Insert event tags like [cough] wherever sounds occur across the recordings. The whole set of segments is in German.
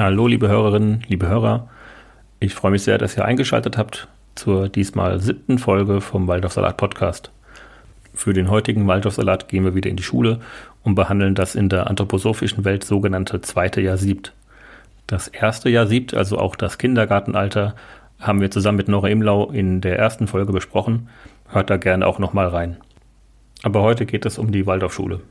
Hallo, liebe Hörerinnen, liebe Hörer. Ich freue mich sehr, dass ihr eingeschaltet habt zur diesmal siebten Folge vom Waldorfsalat Podcast. Für den heutigen Waldorfsalat gehen wir wieder in die Schule und behandeln das in der anthroposophischen Welt sogenannte zweite Jahr Siebt. Das erste Jahr Siebt, also auch das Kindergartenalter, haben wir zusammen mit Nora Imlau in der ersten Folge besprochen. Hört da gerne auch nochmal rein. Aber heute geht es um die Waldorfschule.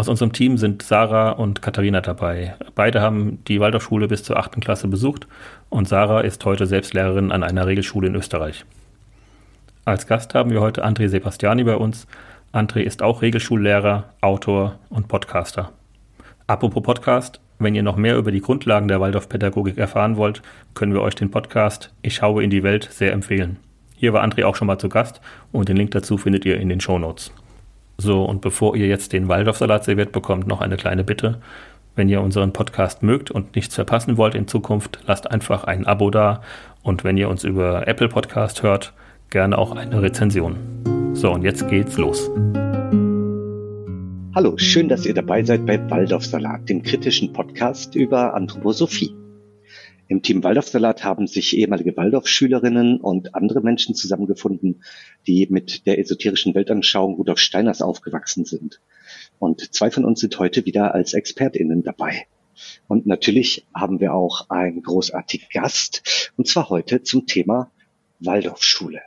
Aus unserem Team sind Sarah und Katharina dabei. Beide haben die Waldorfschule bis zur achten Klasse besucht und Sarah ist heute selbst Lehrerin an einer Regelschule in Österreich. Als Gast haben wir heute André Sebastiani bei uns. André ist auch Regelschullehrer, Autor und Podcaster. Apropos Podcast, wenn ihr noch mehr über die Grundlagen der Waldorfpädagogik erfahren wollt, können wir euch den Podcast Ich schaue in die Welt sehr empfehlen. Hier war André auch schon mal zu Gast und den Link dazu findet ihr in den Show Notes. So, und bevor ihr jetzt den Waldorfsalat serviert bekommt, noch eine kleine Bitte. Wenn ihr unseren Podcast mögt und nichts verpassen wollt in Zukunft, lasst einfach ein Abo da und wenn ihr uns über Apple Podcast hört, gerne auch eine Rezension. So, und jetzt geht's los. Hallo, schön, dass ihr dabei seid bei Waldorfsalat, dem kritischen Podcast über Anthroposophie. Im Team Waldorfsalat haben sich ehemalige Waldorfschülerinnen und andere Menschen zusammengefunden, die mit der esoterischen Weltanschauung Rudolf Steiners aufgewachsen sind. Und zwei von uns sind heute wieder als ExpertInnen dabei. Und natürlich haben wir auch einen großartigen Gast, und zwar heute zum Thema Waldorfschule.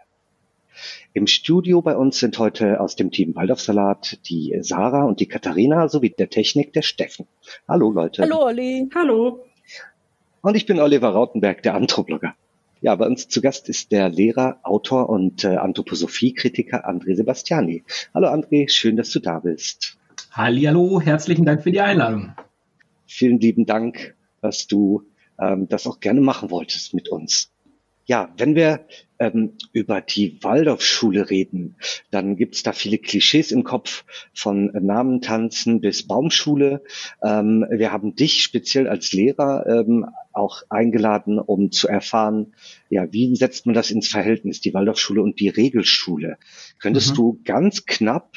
Im Studio bei uns sind heute aus dem Team Waldorfsalat die Sarah und die Katharina sowie der Technik der Steffen. Hallo Leute. Hallo Olli. Hallo. Und ich bin Oliver Rautenberg, der Anthroblogger. Ja, bei uns zu Gast ist der Lehrer, Autor und äh, Anthroposophie-Kritiker André Sebastiani. Hallo André, schön, dass du da bist. Hallihallo, herzlichen Dank für die Einladung. Vielen lieben Dank, dass du ähm, das auch gerne machen wolltest mit uns. Ja, wenn wir ähm, über die Waldorfschule reden, dann gibt's da viele Klischees im Kopf von Namentanzen bis Baumschule. Ähm, wir haben dich speziell als Lehrer ähm, auch eingeladen, um zu erfahren, ja, wie setzt man das ins Verhältnis, die Waldorfschule und die Regelschule. Könntest mhm. du ganz knapp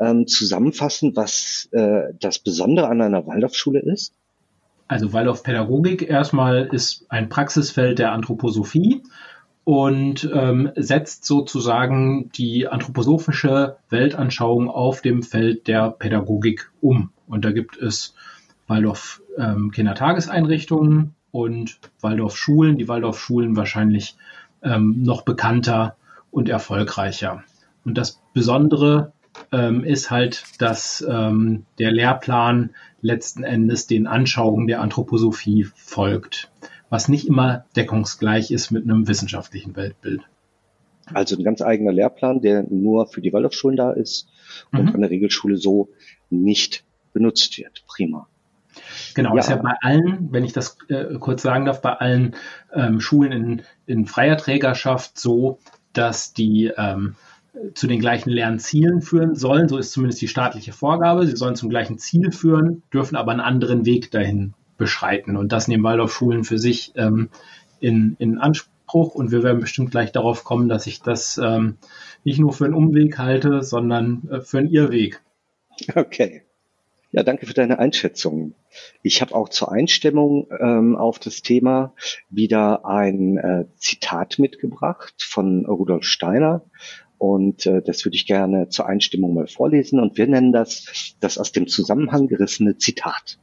ähm, zusammenfassen, was äh, das Besondere an einer Waldorfschule ist? Also Waldorf-Pädagogik erstmal ist ein Praxisfeld der Anthroposophie und ähm, setzt sozusagen die anthroposophische Weltanschauung auf dem Feld der Pädagogik um. Und da gibt es Waldorf ähm, Kindertageseinrichtungen und Waldorf Schulen, die Waldorf Schulen wahrscheinlich ähm, noch bekannter und erfolgreicher. Und das Besondere ähm, ist halt, dass ähm, der Lehrplan letzten Endes den Anschauungen der Anthroposophie folgt, was nicht immer deckungsgleich ist mit einem wissenschaftlichen Weltbild. Also ein ganz eigener Lehrplan, der nur für die Waldorfschulen da ist und mhm. an der Regelschule so nicht benutzt wird. Prima. Genau, ja. ist ja bei allen, wenn ich das äh, kurz sagen darf, bei allen ähm, Schulen in, in freier Trägerschaft so, dass die ähm, zu den gleichen Lernzielen führen sollen. So ist zumindest die staatliche Vorgabe. Sie sollen zum gleichen Ziel führen, dürfen aber einen anderen Weg dahin beschreiten. Und das nehmen Waldorfschulen für sich ähm, in, in Anspruch. Und wir werden bestimmt gleich darauf kommen, dass ich das ähm, nicht nur für einen Umweg halte, sondern äh, für einen Irrweg. Okay. Ja, danke für deine Einschätzung. Ich habe auch zur Einstimmung ähm, auf das Thema wieder ein äh, Zitat mitgebracht von Rudolf Steiner. Und äh, das würde ich gerne zur Einstimmung mal vorlesen. Und wir nennen das das aus dem Zusammenhang gerissene Zitat.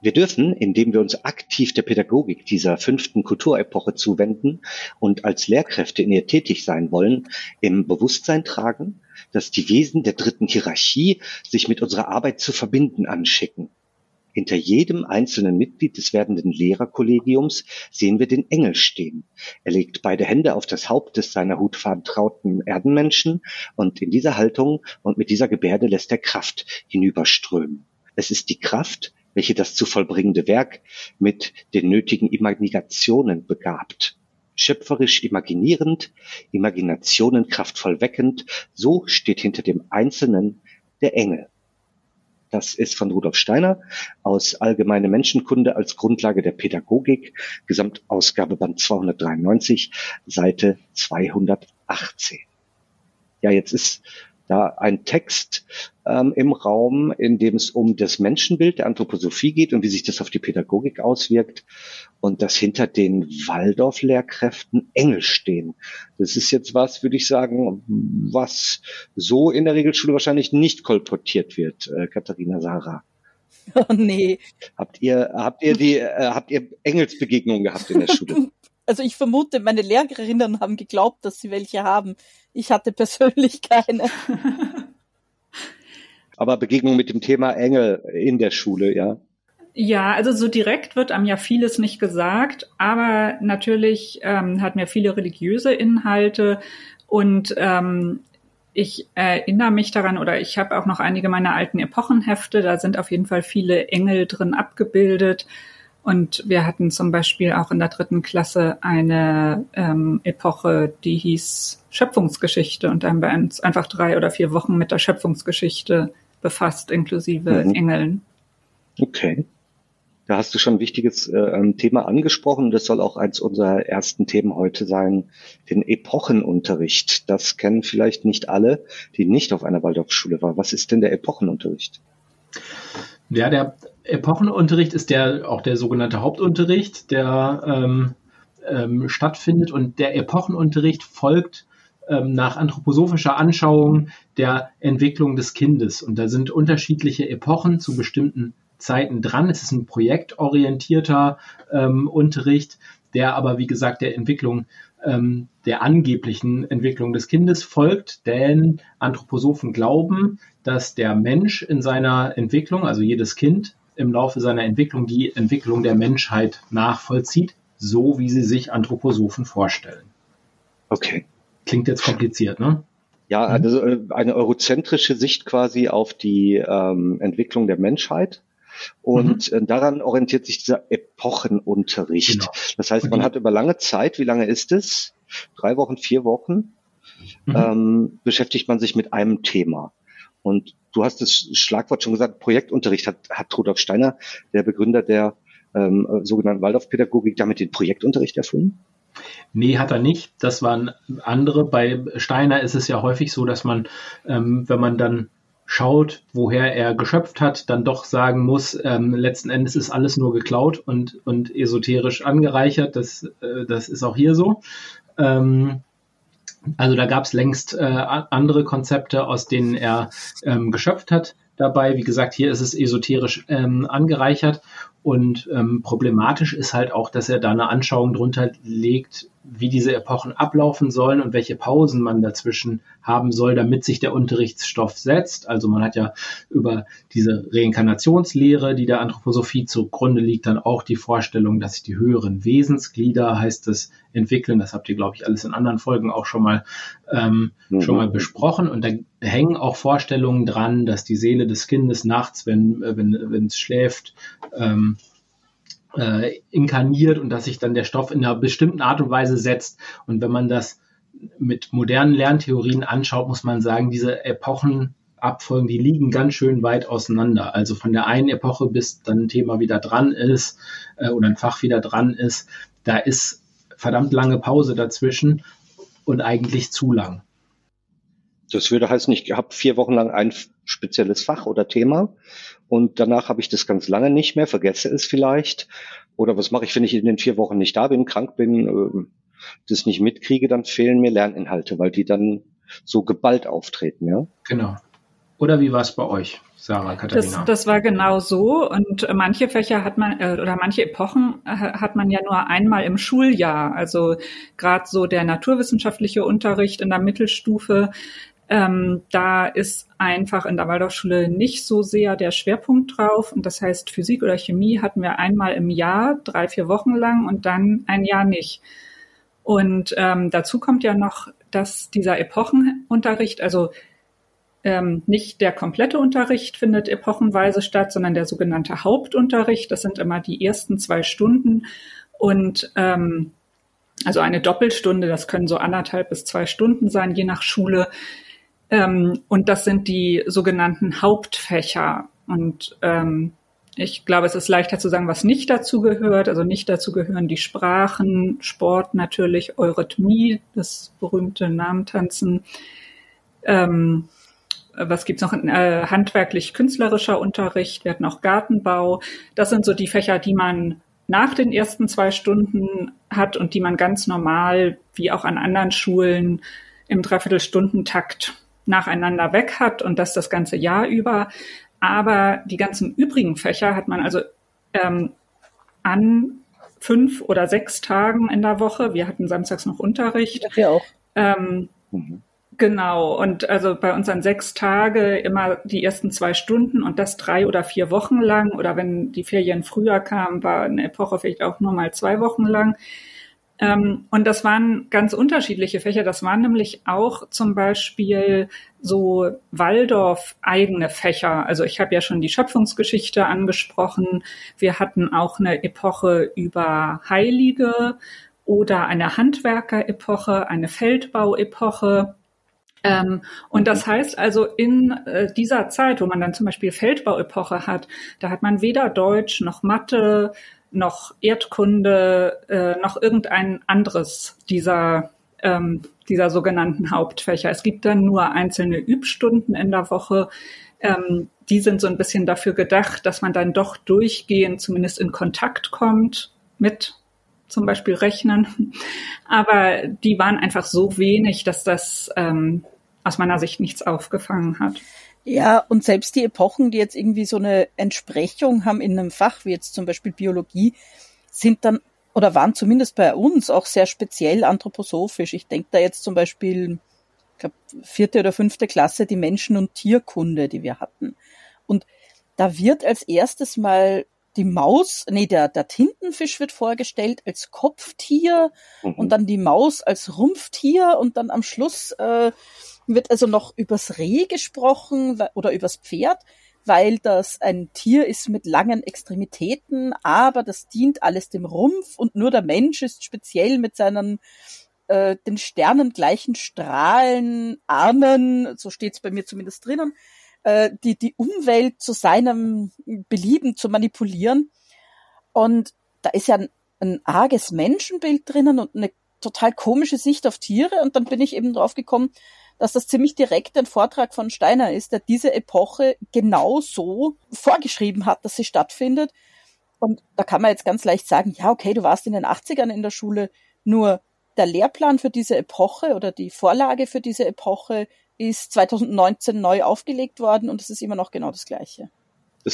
Wir dürfen, indem wir uns aktiv der Pädagogik dieser fünften Kulturepoche zuwenden und als Lehrkräfte in ihr tätig sein wollen, im Bewusstsein tragen, dass die Wesen der dritten Hierarchie sich mit unserer Arbeit zu verbinden anschicken hinter jedem einzelnen Mitglied des werdenden Lehrerkollegiums sehen wir den Engel stehen. Er legt beide Hände auf das Haupt des seiner Hut vertrauten Erdenmenschen und in dieser Haltung und mit dieser Gebärde lässt er Kraft hinüberströmen. Es ist die Kraft, welche das zu vollbringende Werk mit den nötigen Imaginationen begabt. Schöpferisch imaginierend, Imaginationen kraftvoll weckend, so steht hinter dem Einzelnen der Engel. Das ist von Rudolf Steiner aus Allgemeine Menschenkunde als Grundlage der Pädagogik, Gesamtausgabe Band 293, Seite 218. Ja, jetzt ist da ein Text, ähm, im Raum, in dem es um das Menschenbild der Anthroposophie geht und wie sich das auf die Pädagogik auswirkt und dass hinter den Waldorf-Lehrkräften Engel stehen. Das ist jetzt was, würde ich sagen, was so in der Regelschule wahrscheinlich nicht kolportiert wird, äh, Katharina Sarah. [laughs] Oh nee. Habt ihr, habt ihr die, äh, habt ihr Engelsbegegnungen gehabt in der Schule? [laughs] Also ich vermute, meine Lehrerinnen haben geglaubt, dass sie welche haben. Ich hatte persönlich keine. [laughs] Aber Begegnung mit dem Thema Engel in der Schule, ja. Ja, also so direkt wird einem ja vieles nicht gesagt, aber natürlich ähm, hat mir viele religiöse Inhalte und ähm, ich erinnere mich daran oder ich habe auch noch einige meiner alten Epochenhefte, da sind auf jeden Fall viele Engel drin abgebildet. Und wir hatten zum Beispiel auch in der dritten Klasse eine ähm, Epoche, die hieß Schöpfungsgeschichte. Und da haben wir uns einfach drei oder vier Wochen mit der Schöpfungsgeschichte befasst, inklusive mhm. Engeln. Okay. Da hast du schon ein wichtiges äh, Thema angesprochen. Das soll auch eins unserer ersten Themen heute sein, den Epochenunterricht. Das kennen vielleicht nicht alle, die nicht auf einer Waldorfschule waren. Was ist denn der Epochenunterricht? Ja, der Epochenunterricht ist der auch der sogenannte Hauptunterricht, der ähm, ähm, stattfindet und der Epochenunterricht folgt ähm, nach anthroposophischer Anschauung der Entwicklung des Kindes. Und da sind unterschiedliche Epochen zu bestimmten Zeiten dran. Es ist ein projektorientierter ähm, Unterricht, der aber, wie gesagt, der Entwicklung, ähm, der angeblichen Entwicklung des Kindes folgt, denn Anthroposophen glauben, dass der Mensch in seiner Entwicklung, also jedes Kind im Laufe seiner Entwicklung, die Entwicklung der Menschheit nachvollzieht, so wie sie sich Anthroposophen vorstellen. Okay. Klingt jetzt kompliziert, ne? Ja, also äh, eine eurozentrische Sicht quasi auf die ähm, Entwicklung der Menschheit. Und mhm. Äh, daran orientiert sich dieser Epochenunterricht. Genau. Das heißt, man hat über lange Zeit, wie lange ist es? Drei Wochen, vier Wochen, mhm. ähm, beschäftigt man sich mit einem Thema. Und du hast das Schlagwort schon gesagt, Projektunterricht hat, hat Rudolf Steiner, der Begründer der ähm, sogenannten Waldorfpädagogik, damit den Projektunterricht erfunden? Nee, hat er nicht. Das waren andere. Bei Steiner ist es ja häufig so, dass man, ähm, wenn man dann schaut, woher er geschöpft hat, dann doch sagen muss, ähm, letzten Endes ist alles nur geklaut und, und esoterisch angereichert. Das, äh, das ist auch hier so. Ähm, also da gab es längst äh, andere Konzepte, aus denen er ähm, geschöpft hat dabei. Wie gesagt, hier ist es esoterisch ähm, angereichert und ähm, problematisch ist halt auch, dass er da eine Anschauung drunter legt, wie diese Epochen ablaufen sollen und welche Pausen man dazwischen haben soll, damit sich der Unterrichtsstoff setzt. Also man hat ja über diese Reinkarnationslehre, die der Anthroposophie zugrunde liegt, dann auch die Vorstellung, dass sich die höheren Wesensglieder, heißt es, entwickeln. Das habt ihr, glaube ich, alles in anderen Folgen auch schon mal, ähm, mhm. schon mal besprochen. Und da hängen auch Vorstellungen dran, dass die Seele des Kindes nachts, wenn, äh, wenn, wenn es schläft, ähm, äh, inkarniert und dass sich dann der Stoff in einer bestimmten Art und Weise setzt. Und wenn man das mit modernen Lerntheorien anschaut, muss man sagen, diese Epochenabfolgen, die liegen ganz schön weit auseinander. Also von der einen Epoche bis dann ein Thema wieder dran ist äh, oder ein Fach wieder dran ist, da ist verdammt lange Pause dazwischen und eigentlich zu lang. Das würde heißen, ich habe vier Wochen lang ein spezielles Fach oder Thema und danach habe ich das ganz lange nicht mehr, vergesse es vielleicht. Oder was mache ich, wenn ich in den vier Wochen nicht da bin, krank bin, äh, das nicht mitkriege, dann fehlen mir Lerninhalte, weil die dann so geballt auftreten, ja? Genau. Oder wie war es bei euch, Sarah, Katharina? Das, das war genau so. Und manche Fächer hat man, äh, oder manche Epochen äh, hat man ja nur einmal im Schuljahr. Also gerade so der naturwissenschaftliche Unterricht in der Mittelstufe, ähm, da ist einfach in der Waldorfschule nicht so sehr der Schwerpunkt drauf. Und das heißt, Physik oder Chemie hatten wir einmal im Jahr, drei, vier Wochen lang und dann ein Jahr nicht. Und ähm, dazu kommt ja noch, dass dieser Epochenunterricht, also ähm, nicht der komplette Unterricht findet epochenweise statt, sondern der sogenannte Hauptunterricht. Das sind immer die ersten zwei Stunden. Und ähm, also eine Doppelstunde, das können so anderthalb bis zwei Stunden sein, je nach Schule. Ähm, und das sind die sogenannten Hauptfächer. Und ähm, ich glaube, es ist leichter zu sagen, was nicht dazu gehört. Also nicht dazu gehören die Sprachen, Sport natürlich, Eurythmie, das berühmte Namentanzen, ähm, was gibt's noch? Äh, handwerklich-künstlerischer Unterricht. Wir hatten auch Gartenbau. Das sind so die Fächer, die man nach den ersten zwei Stunden hat und die man ganz normal, wie auch an anderen Schulen, im Dreiviertelstundentakt nacheinander weg hat und das das ganze Jahr über. Aber die ganzen übrigen Fächer hat man also ähm, an fünf oder sechs Tagen in der Woche. Wir hatten samstags noch Unterricht. Ja, wir auch. Ähm, mhm. Genau, und also bei uns an sechs Tage immer die ersten zwei Stunden und das drei oder vier Wochen lang. Oder wenn die Ferien früher kamen, war eine Epoche vielleicht auch nur mal zwei Wochen lang. Ähm, und das waren ganz unterschiedliche Fächer. Das waren nämlich auch zum Beispiel so Waldorf-eigene Fächer. Also ich habe ja schon die Schöpfungsgeschichte angesprochen. Wir hatten auch eine Epoche über Heilige oder eine Handwerker-Epoche, eine Feldbau-Epoche. Ähm, und das heißt also, in äh, dieser Zeit, wo man dann zum Beispiel Feldbauepoche hat, da hat man weder Deutsch noch Mathe noch Erdkunde äh, noch irgendein anderes dieser ähm, dieser sogenannten Hauptfächer. Es gibt dann nur einzelne Übstunden in der Woche. Ähm, die sind so ein bisschen dafür gedacht, dass man dann doch durchgehend zumindest in Kontakt kommt mit zum Beispiel rechnen. Aber die waren einfach so wenig, dass das ähm, aus meiner Sicht nichts aufgefangen hat. Ja, und selbst die Epochen, die jetzt irgendwie so eine Entsprechung haben in einem Fach, wie jetzt zum Beispiel Biologie, sind dann oder waren zumindest bei uns auch sehr speziell anthroposophisch. Ich denke da jetzt zum Beispiel, ich glaube, vierte oder fünfte Klasse, die Menschen- und Tierkunde, die wir hatten. Und da wird als erstes mal die Maus, nee, der, der Tintenfisch wird vorgestellt als Kopftier mhm. und dann die Maus als Rumpftier und dann am Schluss äh, wird also noch übers Reh gesprochen oder übers Pferd, weil das ein Tier ist mit langen Extremitäten, aber das dient alles dem Rumpf und nur der Mensch ist speziell mit seinen äh, den Sternen gleichen Strahlen, Armen, so steht's bei mir zumindest drinnen, äh, die, die Umwelt zu seinem Belieben zu manipulieren. Und da ist ja ein, ein arges Menschenbild drinnen und eine total komische Sicht auf Tiere. Und dann bin ich eben drauf gekommen, dass das ziemlich direkt ein Vortrag von Steiner ist, der diese Epoche genau so vorgeschrieben hat, dass sie stattfindet. Und da kann man jetzt ganz leicht sagen, ja, okay, du warst in den 80ern in der Schule, nur der Lehrplan für diese Epoche oder die Vorlage für diese Epoche ist 2019 neu aufgelegt worden und es ist immer noch genau das Gleiche.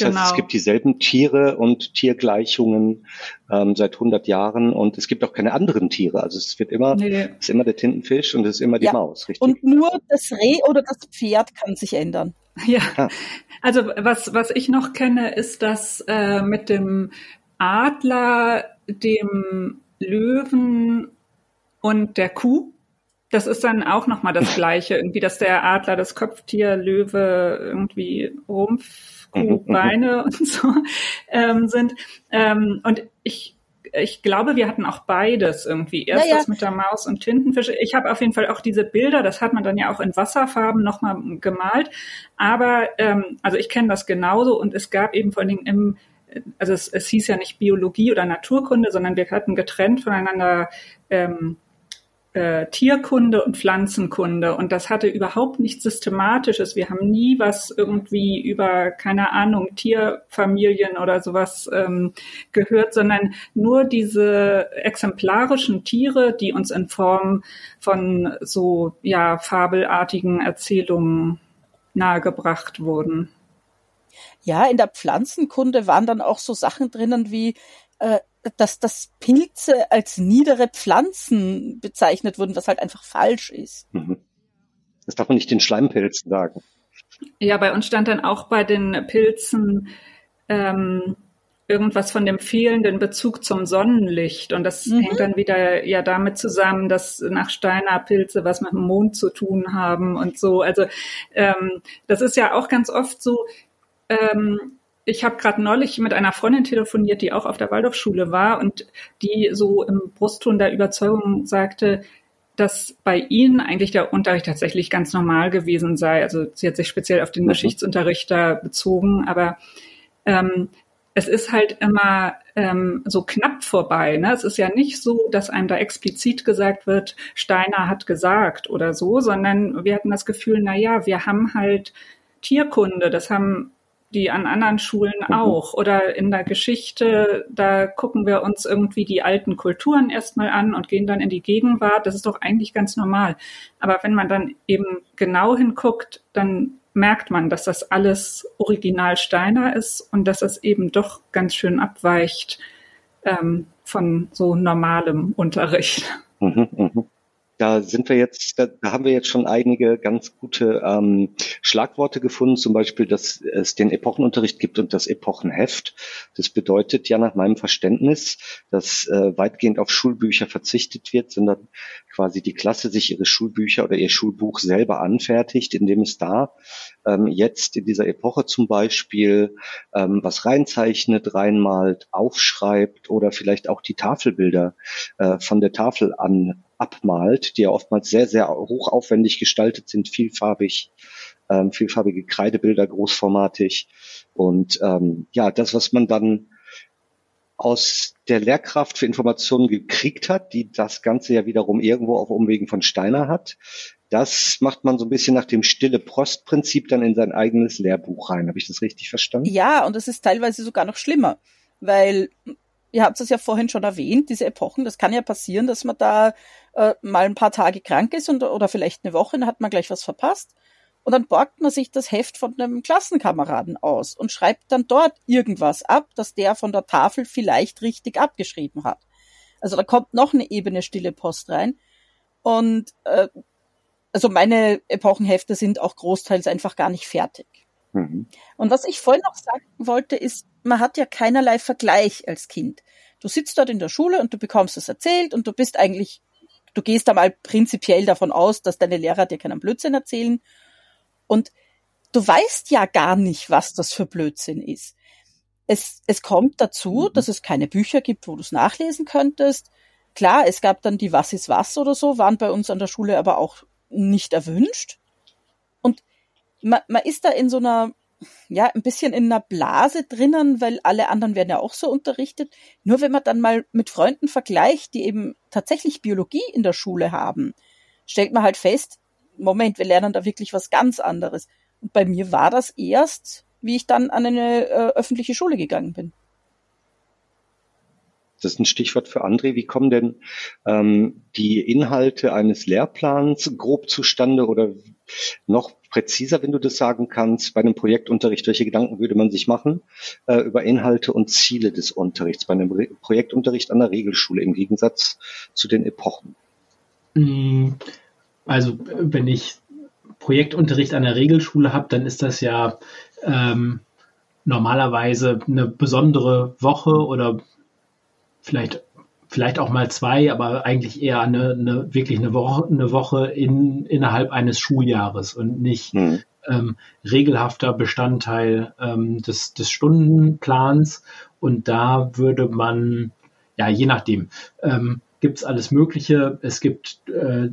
Das genau. heißt, es gibt dieselben Tiere und Tiergleichungen ähm, seit 100 Jahren und es gibt auch keine anderen Tiere. Also es wird immer, nee. es ist immer der Tintenfisch und es ist immer die ja. Maus, richtig? Und nur das Reh oder das Pferd kann sich ändern. [laughs] Ja, ah. also was, was ich noch kenne, ist das äh, mit dem Adler, dem Löwen und der Kuh. Das ist dann auch nochmal das [laughs] Gleiche, irgendwie, dass der Adler, das Kopftier, Löwe, irgendwie Rumpf, Kuh. Beine [laughs] und so ähm, sind. Ähm, und ich, ich glaube, wir hatten auch beides irgendwie. Erst naja. das mit der Maus und Tintenfisch. Ich habe auf jeden Fall auch diese Bilder, das hat man dann ja auch in Wasserfarben nochmal gemalt. Aber ähm, also ich kenne das genauso und es gab eben vor allen Dingen im also es, es hieß ja nicht Biologie oder Naturkunde, sondern wir hatten getrennt voneinander ähm, äh, Tierkunde und Pflanzenkunde und das hatte überhaupt nichts Systematisches. Wir haben nie was irgendwie über, keine Ahnung, Tierfamilien oder sowas ähm, gehört, sondern nur diese exemplarischen Tiere, die uns in Form von so, ja, fabelartigen Erzählungen nahegebracht wurden. Ja, in der Pflanzenkunde waren dann auch so Sachen drinnen wie äh, dass, dass Pilze als niedere Pflanzen bezeichnet wurden, was halt einfach falsch ist. Mhm. Das darf man nicht den Schleimpilzen sagen. Ja, bei uns stand dann auch bei den Pilzen ähm, irgendwas von dem fehlenden Bezug zum Sonnenlicht. Und das mhm. hängt dann wieder ja damit zusammen, dass nach Steiner Pilze was mit dem Mond zu tun haben und so. Also ähm, das ist ja auch ganz oft so, ähm, ich habe gerade neulich mit einer Freundin telefoniert, die auch auf der Waldorfschule war und die so im Brustton der Überzeugung sagte, dass bei ihnen eigentlich der Unterricht tatsächlich ganz normal gewesen sei. Also sie hat sich speziell auf den mhm. Geschichtsunterricht da bezogen, aber ähm, es ist halt immer ähm, so knapp vorbei. Ne? Es ist ja nicht so, dass einem da explizit gesagt wird, Steiner hat gesagt oder so, sondern wir hatten das Gefühl, na ja, wir haben halt Tierkunde, das haben die an anderen Schulen mhm. auch. Oder in der Geschichte, da gucken wir uns irgendwie die alten Kulturen erstmal an und gehen dann in die Gegenwart. Das ist doch eigentlich ganz normal. Aber wenn man dann eben genau hinguckt, dann merkt man, dass das alles Original Steiner ist und dass es eben doch ganz schön abweicht ähm, von so normalem Unterricht. Mhm, mh. Da sind wir jetzt, da, da haben wir jetzt schon einige ganz gute ähm, Schlagworte gefunden, zum Beispiel, dass es den Epochenunterricht gibt und das Epochenheft. Das bedeutet ja nach meinem Verständnis, dass äh, weitgehend auf Schulbücher verzichtet wird, sondern quasi die Klasse sich ihre Schulbücher oder ihr Schulbuch selber anfertigt, indem es da ähm, jetzt in dieser Epoche zum Beispiel ähm, was reinzeichnet, reinmalt, aufschreibt oder vielleicht auch die Tafelbilder äh, von der Tafel an abmalt, die ja oftmals sehr, sehr hochaufwendig gestaltet sind, vielfarbig, ähm, vielfarbige Kreidebilder, großformatig. Und ähm, ja, das, was man dann aus der Lehrkraft für Informationen gekriegt hat, die das Ganze ja wiederum irgendwo auf Umwegen von Steiner hat, das macht man so ein bisschen nach dem stille Prost-Prinzip dann in sein eigenes Lehrbuch rein. Habe ich das richtig verstanden? Ja, und es ist teilweise sogar noch schlimmer, weil ihr habt es ja vorhin schon erwähnt, diese Epochen, das kann ja passieren, dass man da äh, mal ein paar Tage krank ist und, oder vielleicht eine Woche, dann hat man gleich was verpasst. Und dann borgt man sich das Heft von einem Klassenkameraden aus und schreibt dann dort irgendwas ab, dass der von der Tafel vielleicht richtig abgeschrieben hat. Also da kommt noch eine Ebene stille Post rein. Und äh, also meine Epochenhefte sind auch großteils einfach gar nicht fertig. Mhm. Und was ich vorhin noch sagen wollte, ist, man hat ja keinerlei Vergleich als Kind. Du sitzt dort in der Schule und du bekommst es erzählt und du bist eigentlich, du gehst da mal prinzipiell davon aus, dass deine Lehrer dir keinen Blödsinn erzählen. Und du weißt ja gar nicht, was das für Blödsinn ist. Es, es kommt dazu, mhm. dass es keine Bücher gibt, wo du es nachlesen könntest. Klar, es gab dann die Was ist was oder so, waren bei uns an der Schule aber auch nicht erwünscht. Und man, man ist da in so einer, ja, ein bisschen in einer Blase drinnen, weil alle anderen werden ja auch so unterrichtet. Nur wenn man dann mal mit Freunden vergleicht, die eben tatsächlich Biologie in der Schule haben, stellt man halt fest, Moment, wir lernen da wirklich was ganz anderes. Und bei mir war das erst, wie ich dann an eine äh, öffentliche Schule gegangen bin. Das ist ein Stichwort für André. Wie kommen denn ähm, die Inhalte eines Lehrplans grob zustande oder noch präziser, wenn du das sagen kannst, bei einem Projektunterricht, welche Gedanken würde man sich machen äh, über Inhalte und Ziele des Unterrichts bei einem Re Projektunterricht an der Regelschule im Gegensatz zu den Epochen? Mm, also wenn ich Projektunterricht an der Regelschule habe, dann ist das ja ähm, normalerweise eine besondere Woche oder vielleicht, vielleicht auch mal zwei, aber eigentlich eher eine, eine wirklich eine Woche, eine Woche in, innerhalb eines Schuljahres und nicht mhm. ähm, regelhafter Bestandteil ähm, des, des Stundenplans. Und da würde man, ja, je nachdem, ähm, gibt es alles Mögliche. Es gibt äh,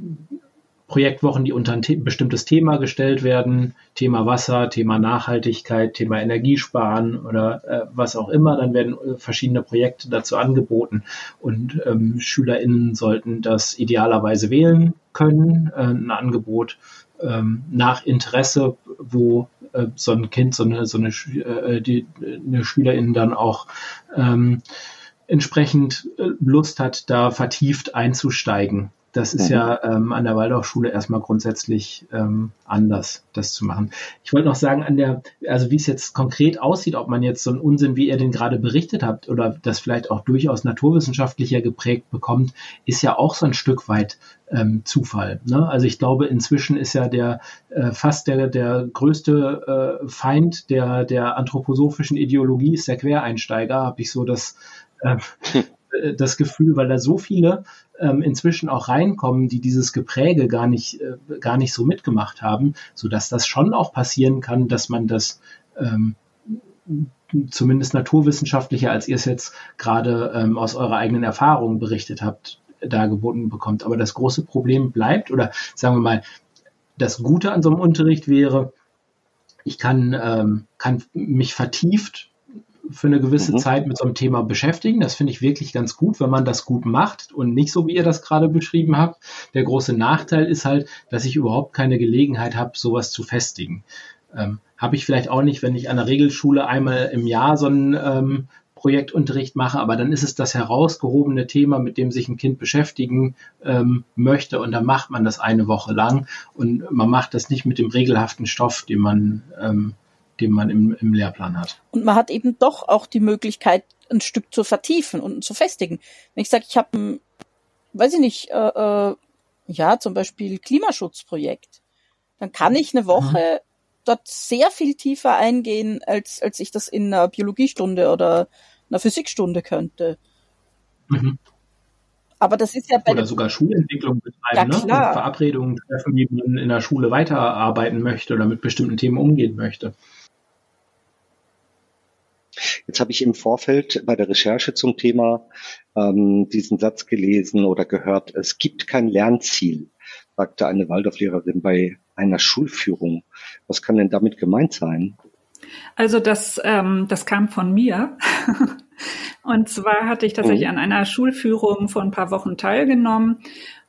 Projektwochen, die unter ein the bestimmtes Thema gestellt werden, Thema Wasser, Thema Nachhaltigkeit, Thema Energiesparen oder äh, was auch immer, dann werden äh, verschiedene Projekte dazu angeboten. Und ähm, SchülerInnen sollten das idealerweise wählen können, äh, ein Angebot ähm, nach Interesse, wo äh, so ein Kind, so eine, so eine, äh, die, eine Schülerin dann auch ähm, entsprechend äh, Lust hat, da vertieft einzusteigen. Das ist mhm. ja ähm, an der Waldorfschule erstmal grundsätzlich ähm, anders, das zu machen. Ich wollte noch sagen, an der, also wie es jetzt konkret aussieht, ob man jetzt so einen Unsinn, wie ihr den gerade berichtet habt, oder das vielleicht auch durchaus naturwissenschaftlicher geprägt bekommt, ist ja auch so ein Stück weit ähm, Zufall. Ne? Also ich glaube, inzwischen ist ja der äh, fast der, der größte äh, Feind der, der anthroposophischen Ideologie ist der Quereinsteiger, habe ich so das äh, [laughs] das Gefühl, weil da so viele ähm, inzwischen auch reinkommen, die dieses Gepräge gar nicht, äh, gar nicht so mitgemacht haben, so dass das schon auch passieren kann, dass man das ähm, zumindest naturwissenschaftlicher, als ihr es jetzt gerade ähm, aus eurer eigenen Erfahrung berichtet habt, dargeboten bekommt. Aber das große Problem bleibt, oder sagen wir mal, das Gute an so einem Unterricht wäre, ich kann, ähm, kann mich vertieft für eine gewisse mhm. Zeit mit so einem Thema beschäftigen. Das finde ich wirklich ganz gut, wenn man das gut macht und nicht so, wie ihr das gerade beschrieben habt. Der große Nachteil ist halt, dass ich überhaupt keine Gelegenheit habe, sowas zu festigen. Ähm, habe ich vielleicht auch nicht, wenn ich an der Regelschule einmal im Jahr so einen ähm, Projektunterricht mache, aber dann ist es das herausgehobene Thema, mit dem sich ein Kind beschäftigen ähm, möchte und dann macht man das eine Woche lang und man macht das nicht mit dem regelhaften Stoff, den man, ähm, den man im, im Lehrplan hat. Und man hat eben doch auch die Möglichkeit, ein Stück zu vertiefen und zu festigen. Wenn ich sage, ich habe ein, weiß ich nicht, äh, äh, ja, zum Beispiel Klimaschutzprojekt, dann kann ich eine Woche mhm. dort sehr viel tiefer eingehen, als, als ich das in einer Biologiestunde oder einer Physikstunde könnte. Mhm. Aber das ist ja bei Oder sogar Schulentwicklung betreiben, ja, ne? Verabredungen treffen, wie man in der Schule weiterarbeiten möchte oder mit bestimmten Themen umgehen möchte. Jetzt habe ich im Vorfeld bei der Recherche zum Thema ähm, diesen Satz gelesen oder gehört, es gibt kein Lernziel, sagte eine Waldorflehrerin bei einer Schulführung. Was kann denn damit gemeint sein? Also das, ähm, das kam von mir. [laughs] und zwar hatte ich tatsächlich mhm. an einer Schulführung vor ein paar Wochen teilgenommen.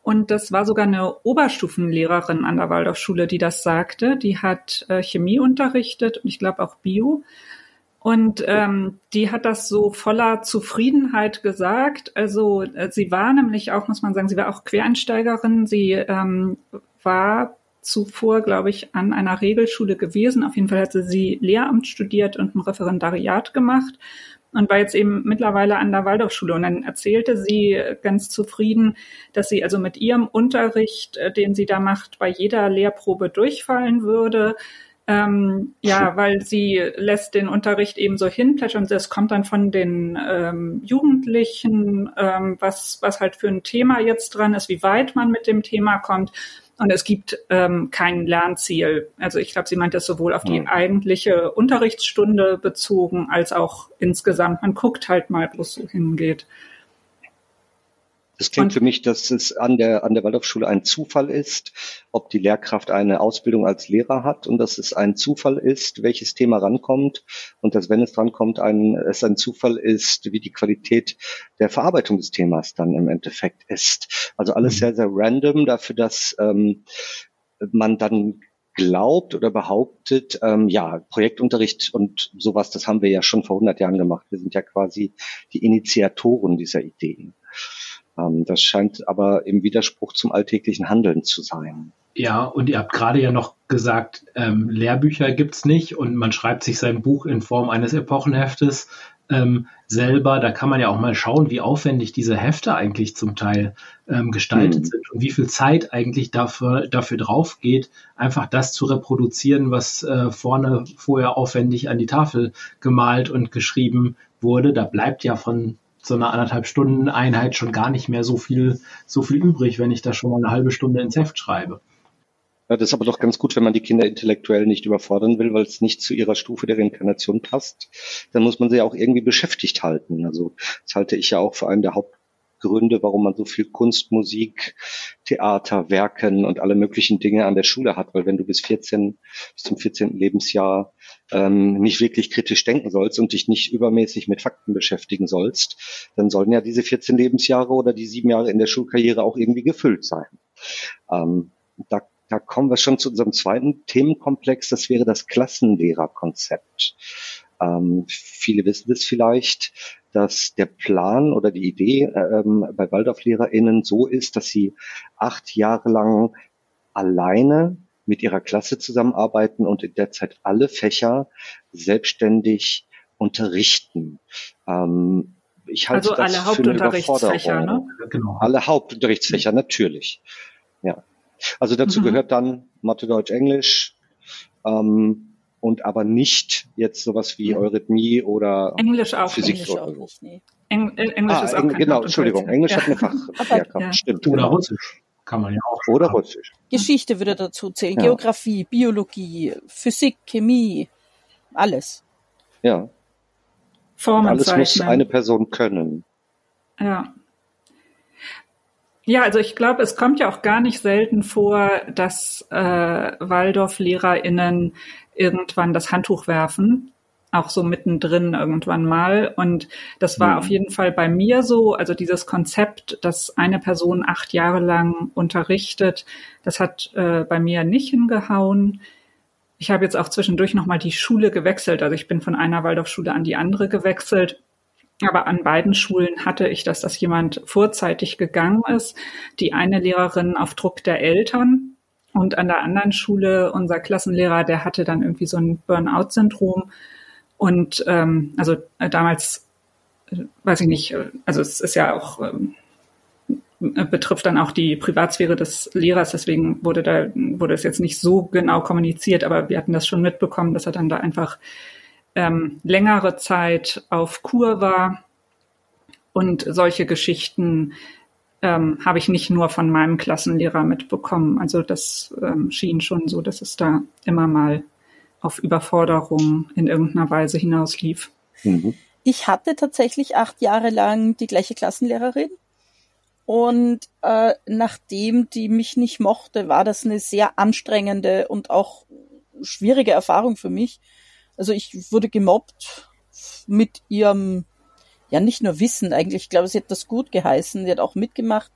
Und das war sogar eine Oberstufenlehrerin an der Waldorfschule, die das sagte. Die hat äh, Chemie unterrichtet und ich glaube auch Bio. Und ähm, die hat das so voller Zufriedenheit gesagt. Also äh, sie war nämlich auch, muss man sagen, sie war auch Quereinsteigerin. Sie ähm, war zuvor, glaube ich, an einer Regelschule gewesen. Auf jeden Fall hatte sie Lehramt studiert und ein Referendariat gemacht und war jetzt eben mittlerweile an der Waldorfschule. Und dann erzählte sie ganz zufrieden, dass sie also mit ihrem Unterricht, äh, den sie da macht, bei jeder Lehrprobe durchfallen würde. Ähm, ja, weil sie lässt den Unterricht eben so hinplätschern. Das kommt dann von den ähm, Jugendlichen, ähm, was, was halt für ein Thema jetzt dran ist, wie weit man mit dem Thema kommt. Und es gibt ähm, kein Lernziel. Also ich glaube, sie meint das sowohl auf die mhm. eigentliche Unterrichtsstunde bezogen als auch insgesamt. Man guckt halt mal, wo es so hingeht. Das klingt und, für mich, dass es an der, an der Waldorfschule ein Zufall ist, ob die Lehrkraft eine Ausbildung als Lehrer hat und dass es ein Zufall ist, welches Thema rankommt und dass, wenn es rankommt, ein, es ein Zufall ist, wie die Qualität der Verarbeitung des Themas dann im Endeffekt ist. Also alles mhm. sehr, sehr random dafür, dass ähm, man dann glaubt oder behauptet, ähm, ja, Projektunterricht und sowas, das haben wir ja schon vor 100 Jahren gemacht. Wir sind ja quasi die Initiatoren dieser Ideen. Ähm, das scheint aber im Widerspruch zum alltäglichen Handeln zu sein. Ja, und ihr habt gerade ja noch gesagt, ähm, Lehrbücher gibt's nicht und man schreibt sich sein Buch in Form eines Epochenheftes ähm, selber. Da kann man ja auch mal schauen, wie aufwendig diese Hefte eigentlich zum Teil ähm, gestaltet mhm. sind und wie viel Zeit eigentlich dafür, dafür drauf geht, einfach das zu reproduzieren, was äh, vorne vorher aufwendig an die Tafel gemalt und geschrieben wurde. Da bleibt ja von so einer anderthalb Stunden Einheit schon gar nicht mehr so viel, so viel übrig, wenn ich da schon mal eine halbe Stunde ins Heft schreibe. Ja, das ist aber doch ganz gut, wenn man die Kinder intellektuell nicht überfordern will, weil es nicht zu ihrer Stufe der Reinkarnation passt. Dann muss man sie auch irgendwie beschäftigt halten. Also das halte ich ja auch für einen der Haupt Gründe, warum man so viel Kunst, Musik, Theater, Werken und alle möglichen Dinge an der Schule hat. Weil wenn du bis 14, bis zum 14. Lebensjahr ähm, nicht wirklich kritisch denken sollst und dich nicht übermäßig mit Fakten beschäftigen sollst, dann sollen ja diese 14 Lebensjahre oder die sieben Jahre in der Schulkarriere auch irgendwie gefüllt sein. Ähm, da, da kommen wir schon zu unserem zweiten Themenkomplex, das wäre das Klassenlehrerkonzept. Ähm, viele wissen das vielleicht dass der Plan oder die Idee ähm, bei WaldorflehrerInnen so ist, dass sie acht Jahre lang alleine mit ihrer Klasse zusammenarbeiten und in der Zeit alle Fächer selbstständig unterrichten. Ähm, ich halte also das alle Hauptunterrichtsfächer, ne? Genau. Alle Hauptunterrichtsfächer, natürlich. Ja. Also dazu mhm. gehört dann Mathe, Deutsch, Englisch, ähm, und aber nicht jetzt sowas wie Eurythmie oder Englisch auch, Physik Englisch oder auch nicht, nee. Eng Englisch ah, ist auch Eng genau, Entschuldigung, Englisch ja. hat eine Fachlehrkraft, [laughs] ja. stimmt. Oder genau. Russisch kann man ja auch. Oder Russisch. Geschichte würde dazu zählen, ja. Geografie, Biologie, Physik, Chemie, alles. Ja. Formen alles muss eine Person können. Ja. Ja, also ich glaube, es kommt ja auch gar nicht selten vor, dass äh, Waldorf-LehrerInnen irgendwann das Handtuch werfen auch so mittendrin irgendwann mal. Und das war mhm. auf jeden Fall bei mir so. Also dieses Konzept, dass eine Person acht Jahre lang unterrichtet, das hat äh, bei mir nicht hingehauen. Ich habe jetzt auch zwischendurch nochmal die Schule gewechselt. Also ich bin von einer Waldorfschule an die andere gewechselt. Aber an beiden Schulen hatte ich das, dass jemand vorzeitig gegangen ist. Die eine Lehrerin auf Druck der Eltern und an der anderen Schule unser Klassenlehrer, der hatte dann irgendwie so ein Burnout-Syndrom. Und ähm, also äh, damals, äh, weiß ich nicht, äh, also es ist ja auch ähm, äh, betrifft dann auch die Privatsphäre des Lehrers. Deswegen wurde da, wurde es jetzt nicht so genau kommuniziert, aber wir hatten das schon mitbekommen, dass er dann da einfach ähm, längere Zeit auf Kur war. Und solche Geschichten ähm, habe ich nicht nur von meinem Klassenlehrer mitbekommen. Also das ähm, schien schon so, dass es da immer mal auf Überforderung in irgendeiner Weise hinauslief. Mhm. Ich hatte tatsächlich acht Jahre lang die gleiche Klassenlehrerin und äh, nachdem die mich nicht mochte, war das eine sehr anstrengende und auch schwierige Erfahrung für mich. Also ich wurde gemobbt mit ihrem, ja nicht nur Wissen eigentlich, ich glaube, sie hat das gut geheißen, sie hat auch mitgemacht.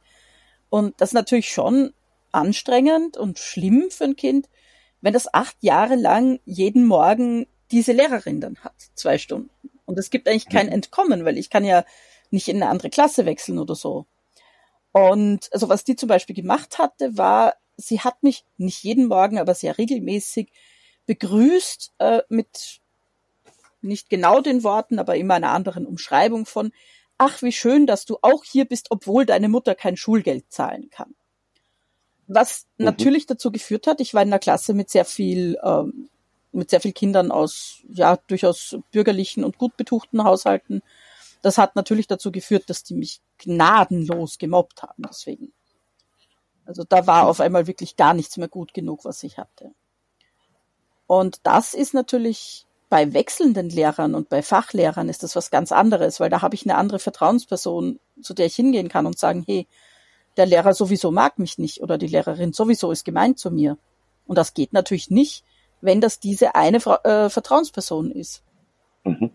Und das ist natürlich schon anstrengend und schlimm für ein Kind, wenn das acht Jahre lang jeden Morgen diese Lehrerin dann hat, zwei Stunden. Und es gibt eigentlich kein Entkommen, weil ich kann ja nicht in eine andere Klasse wechseln oder so. Und also was die zum Beispiel gemacht hatte, war, sie hat mich nicht jeden Morgen, aber sehr regelmäßig begrüßt äh, mit nicht genau den Worten, aber immer einer anderen Umschreibung von, ach, wie schön, dass du auch hier bist, obwohl deine Mutter kein Schulgeld zahlen kann. Was mhm. natürlich dazu geführt hat, ich war in einer Klasse mit sehr viel, ähm, mit sehr viel Kindern aus, ja, durchaus bürgerlichen und gut betuchten Haushalten das hat natürlich dazu geführt, dass die mich gnadenlos gemobbt haben. Deswegen. Also da war auf einmal wirklich gar nichts mehr gut genug, was ich hatte. Und das ist natürlich bei wechselnden Lehrern und bei Fachlehrern ist das was ganz anderes, weil da habe ich eine andere Vertrauensperson, zu der ich hingehen kann und sagen, hey, der Lehrer sowieso mag mich nicht oder die Lehrerin sowieso ist gemeint zu mir. Und das geht natürlich nicht, wenn das diese eine äh, Vertrauensperson ist. Mhm.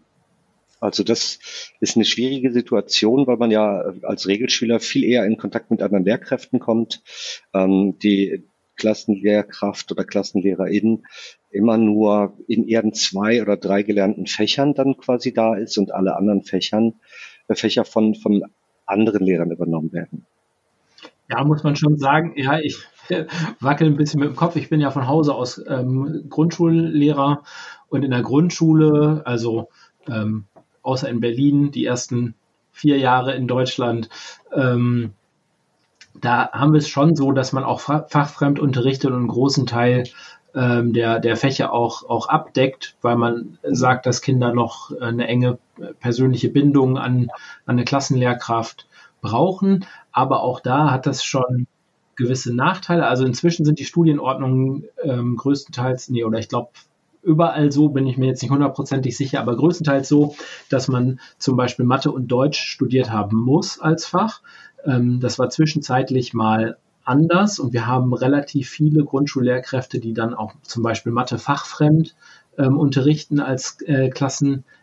Also das ist eine schwierige Situation, weil man ja als Regelschüler viel eher in Kontakt mit anderen Lehrkräften kommt. Ähm, die Klassenlehrkraft oder Klassenlehrerin immer nur in ihren zwei oder drei gelernten Fächern dann quasi da ist und alle anderen Fächern, äh, Fächer von, von anderen Lehrern übernommen werden. Ja, muss man schon sagen, ja, ich [laughs] wackel ein bisschen mit dem Kopf. Ich bin ja von Hause aus ähm, Grundschullehrer und in der Grundschule, also ähm, außer in Berlin, die ersten vier Jahre in Deutschland, ähm, da haben wir es schon so, dass man auch fachfremd unterrichtet und einen großen Teil ähm, der, der Fächer auch, auch abdeckt, weil man sagt, dass Kinder noch eine enge persönliche Bindung an, an eine Klassenlehrkraft brauchen. Aber auch da hat das schon gewisse Nachteile. Also inzwischen sind die Studienordnungen ähm, größtenteils, nee, oder ich glaube überall so, bin ich mir jetzt nicht hundertprozentig sicher, aber größtenteils so, dass man zum Beispiel Mathe und Deutsch studiert haben muss als Fach. Ähm, das war zwischenzeitlich mal anders und wir haben relativ viele Grundschullehrkräfte, die dann auch zum Beispiel Mathe fachfremd ähm, unterrichten als äh,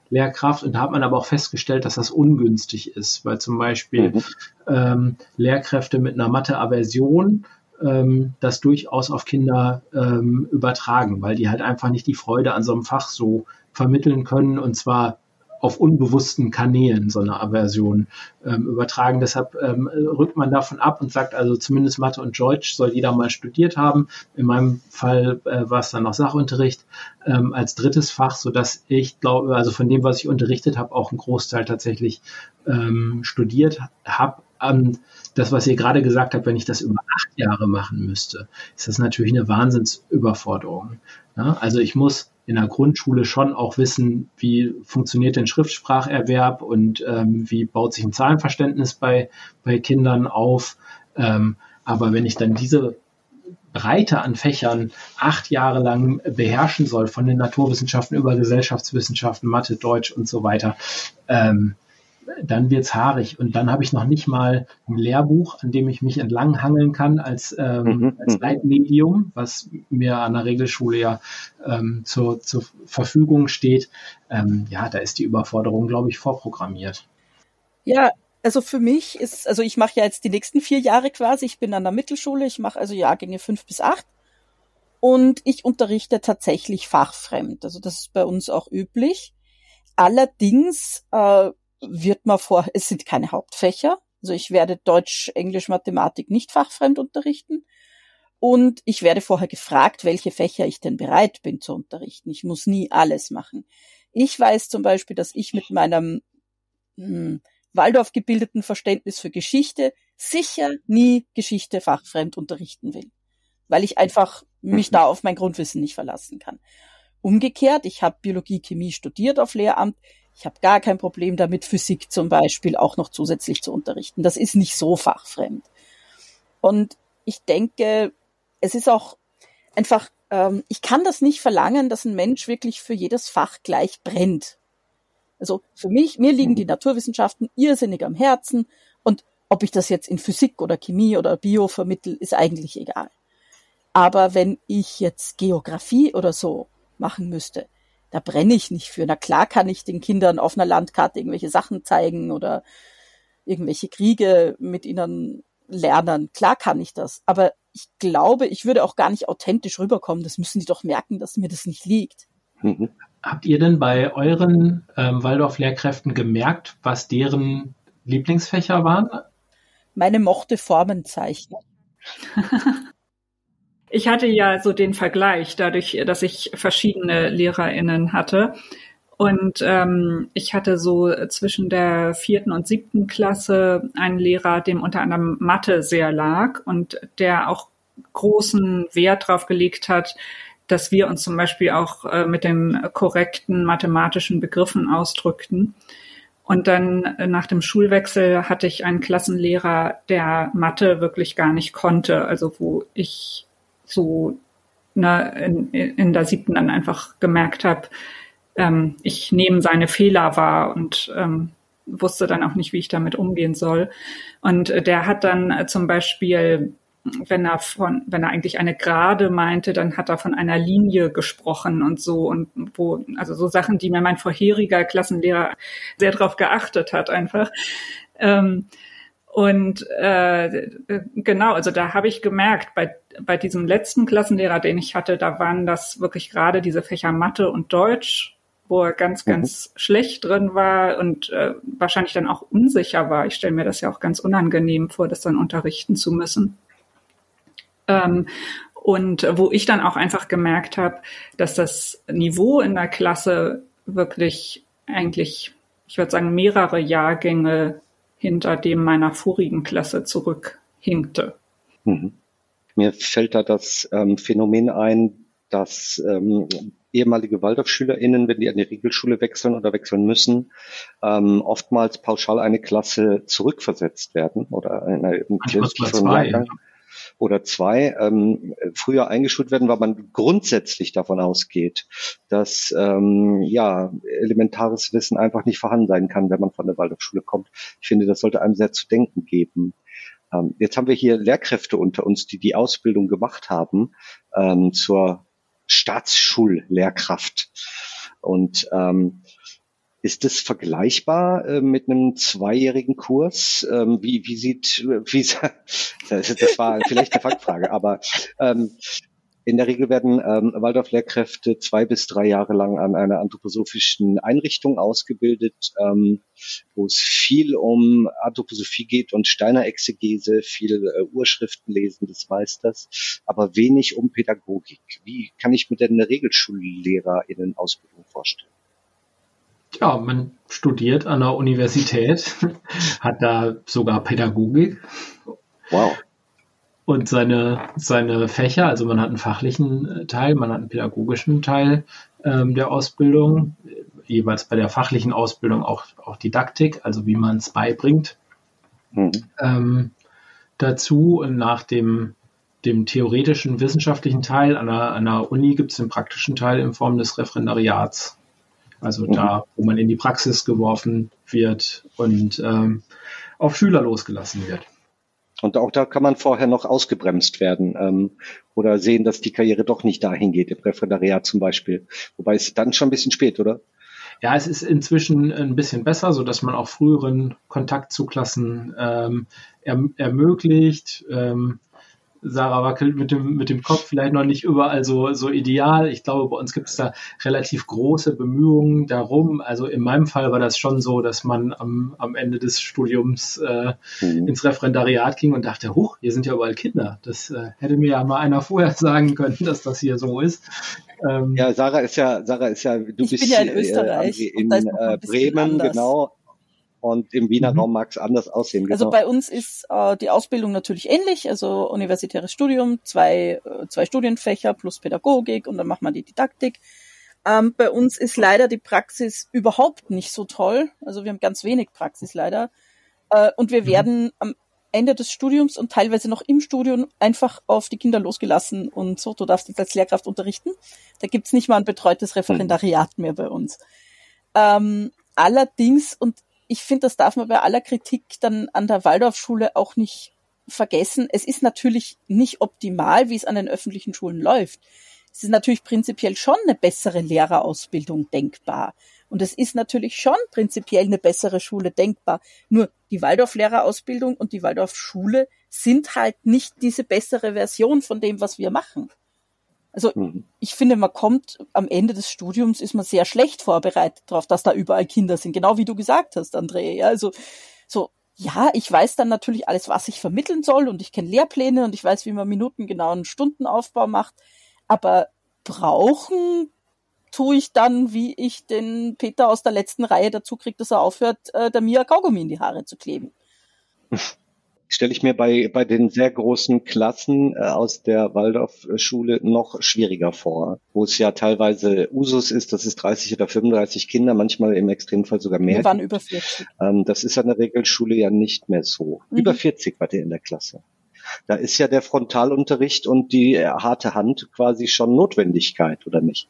Klassenlehrkraft und da hat man aber auch festgestellt, dass das ungünstig ist, weil zum Beispiel mhm. ähm, Lehrkräfte mit einer Mathe-Aversion ähm, das durchaus auf Kinder ähm, übertragen, weil die halt einfach nicht die Freude an so einem Fach so vermitteln können und zwar auf unbewussten Kanälen so eine Aversion ähm, übertragen. Deshalb ähm, rückt man davon ab und sagt also zumindest Mathe und Deutsch soll jeder mal studiert haben. In meinem Fall äh, war es dann noch Sachunterricht ähm, als drittes Fach, so dass ich glaube, also von dem, was ich unterrichtet habe, auch einen Großteil tatsächlich ähm, studiert habe. Und das, was ihr gerade gesagt habt, wenn ich das über acht Jahre machen müsste, ist das natürlich eine Wahnsinnsüberforderung. Ja, also ich muss in der Grundschule schon auch wissen, wie funktioniert denn Schriftspracherwerb und ähm, wie baut sich ein Zahlenverständnis bei, bei Kindern auf. Ähm, aber wenn ich dann diese Breite an Fächern acht Jahre lang beherrschen soll, von den Naturwissenschaften über Gesellschaftswissenschaften, Mathe, Deutsch und so weiter, ähm, dann wird's haarig. Und dann habe ich noch nicht mal ein Lehrbuch, an dem ich mich entlanghangeln kann als, ähm, mhm. als mhm. Leitmedium, was mir an der Regelschule ja ähm, zur, zur Verfügung steht. Ähm, ja, da ist die Überforderung, glaube ich, vorprogrammiert. Ja, also für mich ist, also ich mache ja jetzt die nächsten vier Jahre quasi. Ich bin an der Mittelschule, ich mache also Jahrgänge fünf bis acht. Und ich unterrichte tatsächlich fachfremd. Also das ist bei uns auch üblich. Allerdings äh, wird man vor, es sind keine Hauptfächer. Also ich werde Deutsch, Englisch, Mathematik nicht fachfremd unterrichten. Und ich werde vorher gefragt, welche Fächer ich denn bereit bin zu unterrichten. Ich muss nie alles machen. Ich weiß zum Beispiel, dass ich mit meinem hm, Waldorf gebildeten Verständnis für Geschichte sicher nie Geschichte fachfremd unterrichten will, weil ich einfach mich mhm. da auf mein Grundwissen nicht verlassen kann. Umgekehrt, ich habe Biologie, Chemie studiert auf Lehramt. Ich habe gar kein Problem damit, Physik zum Beispiel auch noch zusätzlich zu unterrichten. Das ist nicht so fachfremd. Und ich denke, es ist auch einfach, ähm, ich kann das nicht verlangen, dass ein Mensch wirklich für jedes Fach gleich brennt. Also für mich, mir liegen die Naturwissenschaften irrsinnig am Herzen und ob ich das jetzt in Physik oder Chemie oder Bio vermittel, ist eigentlich egal. Aber wenn ich jetzt Geografie oder so machen müsste, da brenne ich nicht für. Na klar kann ich den Kindern auf einer Landkarte irgendwelche Sachen zeigen oder irgendwelche Kriege mit ihnen lernen. Klar kann ich das. Aber ich glaube, ich würde auch gar nicht authentisch rüberkommen. Das müssen die doch merken, dass mir das nicht liegt. Mhm. Habt ihr denn bei euren ähm, Waldorf-Lehrkräften gemerkt, was deren Lieblingsfächer waren? Meine mochte Formenzeichen. [laughs] Ich hatte ja so den Vergleich, dadurch, dass ich verschiedene LehrerInnen hatte. Und ähm, ich hatte so zwischen der vierten und siebten Klasse einen Lehrer, dem unter anderem Mathe sehr lag und der auch großen Wert darauf gelegt hat, dass wir uns zum Beispiel auch äh, mit den korrekten mathematischen Begriffen ausdrückten. Und dann äh, nach dem Schulwechsel hatte ich einen Klassenlehrer, der Mathe wirklich gar nicht konnte, also wo ich so ne, in, in der siebten dann einfach gemerkt habe, ähm, ich nehme seine Fehler wahr und ähm, wusste dann auch nicht, wie ich damit umgehen soll. Und äh, der hat dann äh, zum Beispiel, wenn er von, wenn er eigentlich eine Gerade meinte, dann hat er von einer Linie gesprochen und so und wo, also so Sachen, die mir mein vorheriger Klassenlehrer sehr darauf geachtet hat, einfach. Ähm, und äh, genau, also da habe ich gemerkt, bei, bei diesem letzten Klassenlehrer, den ich hatte, da waren das wirklich gerade diese Fächer Mathe und Deutsch, wo er ganz, mhm. ganz schlecht drin war und äh, wahrscheinlich dann auch unsicher war. Ich stelle mir das ja auch ganz unangenehm vor, das dann unterrichten zu müssen. Ähm, und wo ich dann auch einfach gemerkt habe, dass das Niveau in der Klasse wirklich eigentlich, ich würde sagen, mehrere Jahrgänge hinter dem meiner vorigen Klasse zurückhinkte. Mhm. Mir fällt da das ähm, Phänomen ein, dass ähm, ehemalige WaldorfschülerInnen, wenn die an die Regelschule wechseln oder wechseln müssen, ähm, oftmals pauschal eine Klasse zurückversetzt werden oder in einem kürzeren Jahrgang oder zwei ähm, früher eingeschult werden, weil man grundsätzlich davon ausgeht, dass ähm, ja elementares Wissen einfach nicht vorhanden sein kann, wenn man von der Waldorfschule kommt. Ich finde, das sollte einem sehr zu denken geben. Ähm, jetzt haben wir hier Lehrkräfte unter uns, die die Ausbildung gemacht haben ähm, zur Staatsschullehrkraft. Und ähm, ist es vergleichbar äh, mit einem zweijährigen Kurs? Ähm, wie, wie sieht, wie, [laughs] das war vielleicht eine Fangfrage, [laughs] aber ähm, in der Regel werden ähm, Waldorf-Lehrkräfte zwei bis drei Jahre lang an einer anthroposophischen Einrichtung ausgebildet, ähm, wo es viel um Anthroposophie geht und Steiner Exegese, viel äh, Urschriften lesen des Meisters, aber wenig um Pädagogik. Wie kann ich mir denn eine Regelschullehrer-Innen-Ausbildung vorstellen? Ja, man studiert an der Universität, [laughs] hat da sogar Pädagogik. Wow. Und seine, seine Fächer, also man hat einen fachlichen äh, Teil, man hat einen pädagogischen Teil ähm, der Ausbildung, jeweils bei der fachlichen Ausbildung auch, auch Didaktik, also wie man es beibringt. Mhm. Ähm, dazu und nach dem, dem theoretischen wissenschaftlichen Teil an der, an der Uni gibt es den praktischen Teil in Form des Referendariats. Also mhm. da, wo man in die Praxis geworfen wird und ähm, auf Schüler losgelassen wird. Und auch da kann man vorher noch ausgebremst werden ähm, oder sehen, dass die Karriere doch nicht dahin geht, im Referendariat zum Beispiel. Wobei es dann schon ein bisschen spät, oder? Ja, es ist inzwischen ein bisschen besser, so dass man auch früheren Kontakt zu Klassen ähm, erm ermöglicht. Ähm, Sarah wackelt mit dem, mit dem Kopf vielleicht noch nicht überall so, so ideal. Ich glaube, bei uns gibt es da relativ große Bemühungen darum. Also in meinem Fall war das schon so, dass man am, am Ende des Studiums äh, mhm. ins Referendariat ging und dachte, huch, hier sind ja überall Kinder. Das äh, hätte mir ja mal einer vorher [laughs] sagen können, dass das hier so ist. Ähm, ja, Sarah ist ja, Sarah ist ja, du ich bist bin ja in Österreich. Äh, in äh, Bremen, anders. genau. Und im Wiener mhm. Raum mag es anders aussehen. Also genau. Also bei uns ist äh, die Ausbildung natürlich ähnlich, also universitäres Studium, zwei, äh, zwei Studienfächer plus Pädagogik und dann macht man die Didaktik. Ähm, bei uns ist leider die Praxis überhaupt nicht so toll. Also wir haben ganz wenig Praxis leider. Äh, und wir mhm. werden am Ende des Studiums und teilweise noch im Studium einfach auf die Kinder losgelassen und so, du darfst jetzt als Lehrkraft unterrichten. Da gibt's nicht mal ein betreutes Referendariat mehr bei uns. Ähm, allerdings, und ich finde, das darf man bei aller Kritik dann an der Waldorfschule auch nicht vergessen. Es ist natürlich nicht optimal, wie es an den öffentlichen Schulen läuft. Es ist natürlich prinzipiell schon eine bessere Lehrerausbildung denkbar. Und es ist natürlich schon prinzipiell eine bessere Schule denkbar. Nur die Waldorf-Lehrerausbildung und die Waldorfschule sind halt nicht diese bessere Version von dem, was wir machen. Also mhm. ich finde, man kommt am Ende des Studiums, ist man sehr schlecht vorbereitet darauf, dass da überall Kinder sind. Genau wie du gesagt hast, André. Ja, also so, ja, ich weiß dann natürlich alles, was ich vermitteln soll und ich kenne Lehrpläne und ich weiß, wie man minutengenauen Stundenaufbau macht. Aber brauchen tue ich dann, wie ich den Peter aus der letzten Reihe dazu kriege, dass er aufhört, äh, der Mia Kaugummi in die Haare zu kleben. [laughs] stelle ich mir bei, bei den sehr großen Klassen äh, aus der Waldorfschule noch schwieriger vor, wo es ja teilweise Usus ist, dass es 30 oder 35 Kinder, manchmal im Extremfall sogar mehr. Wir waren über 40. Ähm, das ist an der Regelschule ja nicht mehr so. Mhm. Über 40 war der in der Klasse. Da ist ja der Frontalunterricht und die äh, harte Hand quasi schon Notwendigkeit, oder nicht?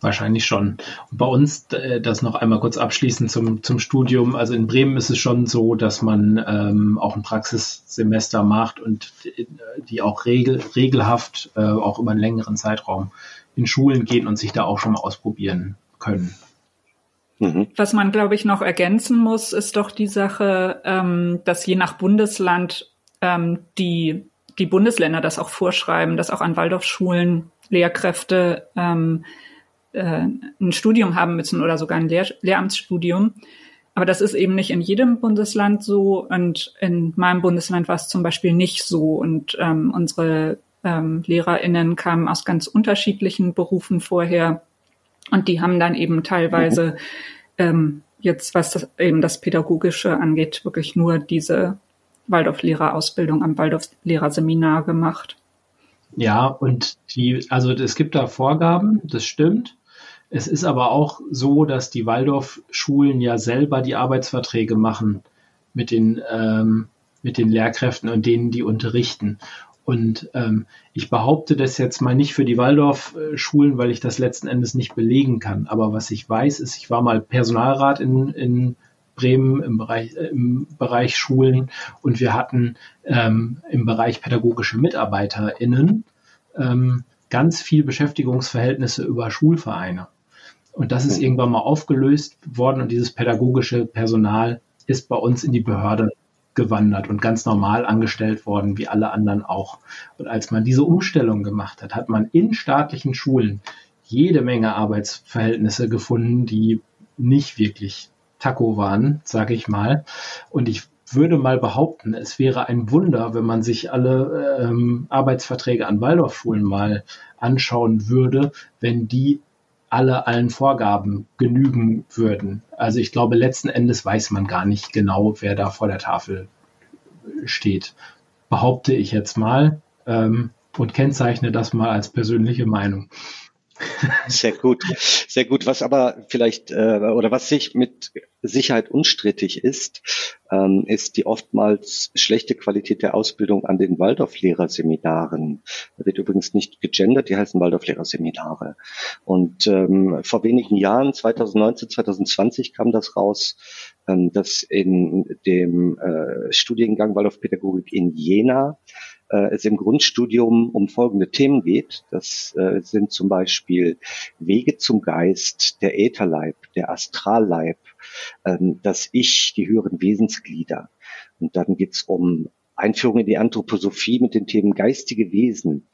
Wahrscheinlich schon. Und bei uns, äh, das noch einmal kurz abschließend zum, zum Studium. Also in Bremen ist es schon so, dass man ähm, auch ein Praxissemester macht und die auch regel, regelhaft äh, auch über einen längeren Zeitraum in Schulen gehen und sich da auch schon mal ausprobieren können. Mhm. Was man, glaube ich, noch ergänzen muss, ist doch die Sache, ähm, dass je nach Bundesland ähm, die, die Bundesländer das auch vorschreiben, dass auch an Waldorfschulen Lehrkräfte ähm, äh, ein Studium haben müssen oder sogar ein Lehr Lehramtsstudium. Aber das ist eben nicht in jedem Bundesland so. Und in meinem Bundesland war es zum Beispiel nicht so. Und ähm, unsere ähm, LehrerInnen kamen aus ganz unterschiedlichen Berufen vorher. Und die haben dann eben teilweise ähm, jetzt, was das, eben das Pädagogische angeht, wirklich nur diese Waldorf-Lehrerausbildung am Waldorf-Lehrerseminar gemacht. Ja, und die, also es gibt da Vorgaben, das stimmt. Es ist aber auch so, dass die Waldorfschulen ja selber die Arbeitsverträge machen mit den, ähm, mit den Lehrkräften und denen, die unterrichten. Und ähm, ich behaupte das jetzt mal nicht für die Waldorfschulen, weil ich das letzten Endes nicht belegen kann. Aber was ich weiß, ist, ich war mal Personalrat in, in Bremen im Bereich, äh, im Bereich Schulen und wir hatten ähm, im Bereich pädagogische MitarbeiterInnen ähm, ganz viel Beschäftigungsverhältnisse über Schulvereine. Und das ist irgendwann mal aufgelöst worden und dieses pädagogische Personal ist bei uns in die Behörde gewandert und ganz normal angestellt worden, wie alle anderen auch. Und als man diese Umstellung gemacht hat, hat man in staatlichen Schulen jede Menge Arbeitsverhältnisse gefunden, die nicht wirklich Taco waren, sage ich mal. Und ich würde mal behaupten, es wäre ein Wunder, wenn man sich alle ähm, Arbeitsverträge an Waldorfschulen mal anschauen würde, wenn die alle allen Vorgaben genügen würden. Also ich glaube, letzten Endes weiß man gar nicht genau, wer da vor der Tafel steht. Behaupte ich jetzt mal ähm, und kennzeichne das mal als persönliche Meinung. [laughs] Sehr gut, sehr gut. Was aber vielleicht äh, oder was sich mit Sicherheit unstrittig ist, ähm, ist die oftmals schlechte Qualität der Ausbildung an den Waldorflehrerseminaren. Da wird übrigens nicht gegendert, die heißen Waldorflehrerseminare. Und ähm, vor wenigen Jahren, 2019, 2020 kam das raus, ähm, dass in dem äh, Studiengang Waldorfpädagogik in Jena äh, es im Grundstudium um folgende Themen geht. Das äh, sind zum Beispiel Wege zum Geist, der Ätherleib, der Astralleib, ähm, das Ich, die höheren Wesensglieder. Und dann geht's um Einführung in die Anthroposophie mit den Themen geistige Wesen,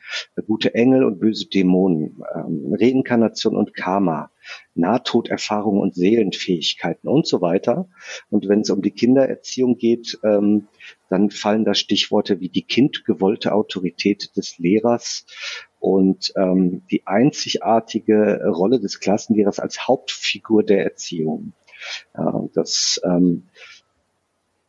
gute Engel und böse Dämonen, ähm, Reinkarnation und Karma, Nahtoderfahrung und Seelenfähigkeiten und so weiter. Und wenn es um die Kindererziehung geht, ähm, dann fallen da Stichworte wie die kindgewollte Autorität des Lehrers und ähm, die einzigartige Rolle des Klassenlehrers als Hauptfigur der Erziehung. Ja, das ähm,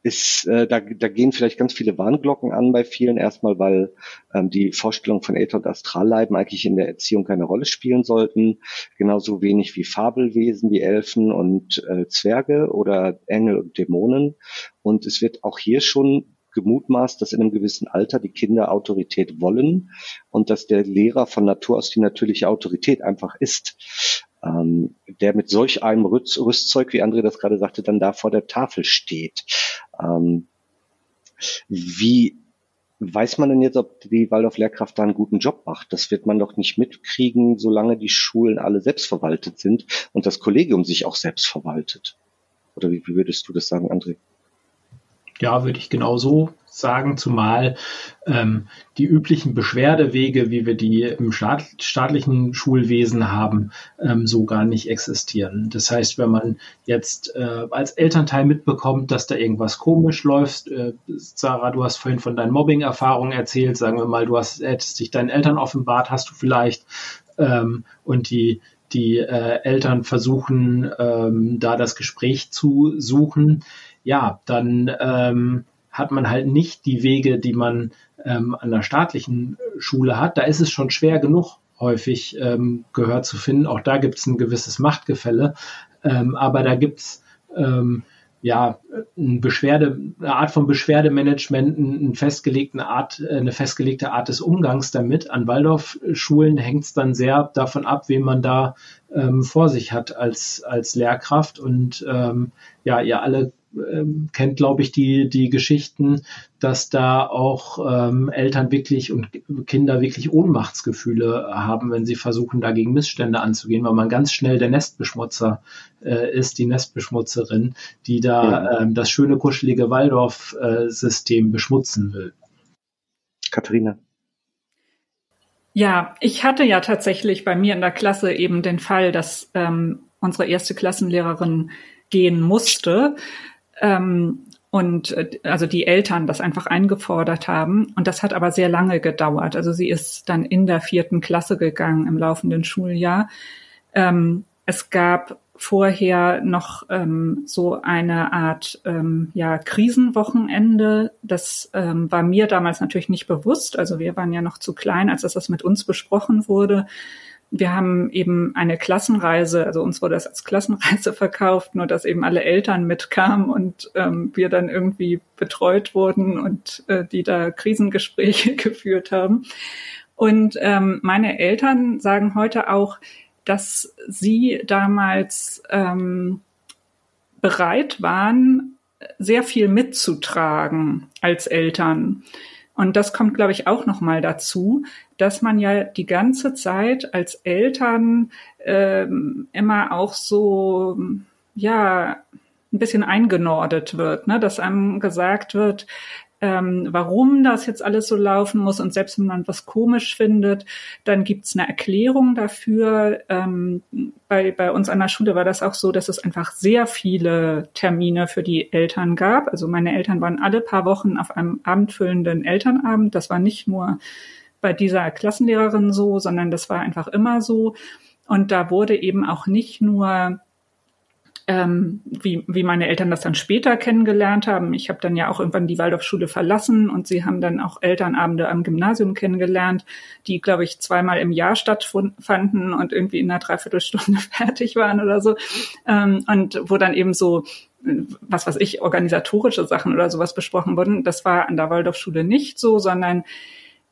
ist, äh, da, da gehen vielleicht ganz viele Warnglocken an bei vielen. Erstmal, weil ähm, die Vorstellung von Äther und Astralleiben eigentlich in der Erziehung keine Rolle spielen sollten. Genauso wenig wie Fabelwesen wie Elfen und äh, Zwerge oder Engel und Dämonen. Und es wird auch hier schon gemutmaßt, dass in einem gewissen Alter die Kinder Autorität wollen und dass der Lehrer von Natur aus die natürliche Autorität einfach ist ähm, der mit solch einem Rüst Rüstzeug, wie André das gerade sagte, dann da vor der Tafel steht. Ähm, wie weiß man denn jetzt, ob die Waldorf-Lehrkraft da einen guten Job macht? Das wird man doch nicht mitkriegen, solange die Schulen alle selbstverwaltet sind und das Kollegium sich auch selbst verwaltet. Oder wie, wie würdest du das sagen, André? Ja, würde ich genauso sagen, zumal ähm, die üblichen Beschwerdewege, wie wir die im Staat, staatlichen Schulwesen haben, ähm, so gar nicht existieren. Das heißt, wenn man jetzt äh, als Elternteil mitbekommt, dass da irgendwas komisch läuft, äh, Sarah, du hast vorhin von deinen Mobbing-Erfahrungen erzählt, sagen wir mal, du hast hättest dich deinen Eltern offenbart, hast du vielleicht ähm, und die die äh, Eltern versuchen, ähm, da das Gespräch zu suchen, ja, dann ähm, hat man halt nicht die Wege, die man ähm, an der staatlichen Schule hat. Da ist es schon schwer genug, häufig ähm, Gehör zu finden. Auch da gibt es ein gewisses Machtgefälle. Ähm, aber da gibt es ähm, ja eine Beschwerde, eine Art von Beschwerdemanagement, eine festgelegte Art, eine festgelegte Art des Umgangs damit. An Waldorfschulen hängt es dann sehr davon ab, wen man da ähm, vor sich hat als als Lehrkraft. Und ähm, ja, ihr alle ähm, kennt, glaube ich, die, die Geschichten, dass da auch ähm, Eltern wirklich und Kinder wirklich Ohnmachtsgefühle haben, wenn sie versuchen, dagegen Missstände anzugehen, weil man ganz schnell der Nestbeschmutzer äh, ist, die Nestbeschmutzerin, die da ähm, das schöne, kuschelige Waldorf-System beschmutzen will. Katharina. Ja, ich hatte ja tatsächlich bei mir in der Klasse eben den Fall, dass ähm, unsere erste Klassenlehrerin gehen musste ähm, und äh, also die Eltern das einfach eingefordert haben. Und das hat aber sehr lange gedauert. Also sie ist dann in der vierten Klasse gegangen im laufenden Schuljahr. Ähm, es gab vorher noch ähm, so eine Art ähm, ja, Krisenwochenende. Das ähm, war mir damals natürlich nicht bewusst. Also wir waren ja noch zu klein, als das mit uns besprochen wurde. Wir haben eben eine Klassenreise, also uns wurde das als Klassenreise [laughs] verkauft, nur dass eben alle Eltern mitkamen und ähm, wir dann irgendwie betreut wurden und äh, die da Krisengespräche [laughs] geführt haben. Und ähm, meine Eltern sagen heute auch, dass sie damals ähm, bereit waren, sehr viel mitzutragen als Eltern. Und das kommt, glaube ich, auch noch mal dazu, dass man ja die ganze Zeit als Eltern ähm, immer auch so, ja, ein bisschen eingenordet wird, ne? dass einem gesagt wird, ähm, warum das jetzt alles so laufen muss. Und selbst wenn man was komisch findet, dann gibt's eine Erklärung dafür. Ähm, bei, bei uns an der Schule war das auch so, dass es einfach sehr viele Termine für die Eltern gab. Also meine Eltern waren alle paar Wochen auf einem abendfüllenden Elternabend. Das war nicht nur bei dieser Klassenlehrerin so, sondern das war einfach immer so. Und da wurde eben auch nicht nur ähm, wie, wie meine Eltern das dann später kennengelernt haben. Ich habe dann ja auch irgendwann die Waldorfschule verlassen und sie haben dann auch Elternabende am Gymnasium kennengelernt, die, glaube ich, zweimal im Jahr stattfanden und irgendwie in einer Dreiviertelstunde [laughs] fertig waren oder so. Ähm, und wo dann eben so was weiß ich, organisatorische Sachen oder sowas besprochen wurden. Das war an der Waldorfschule nicht so, sondern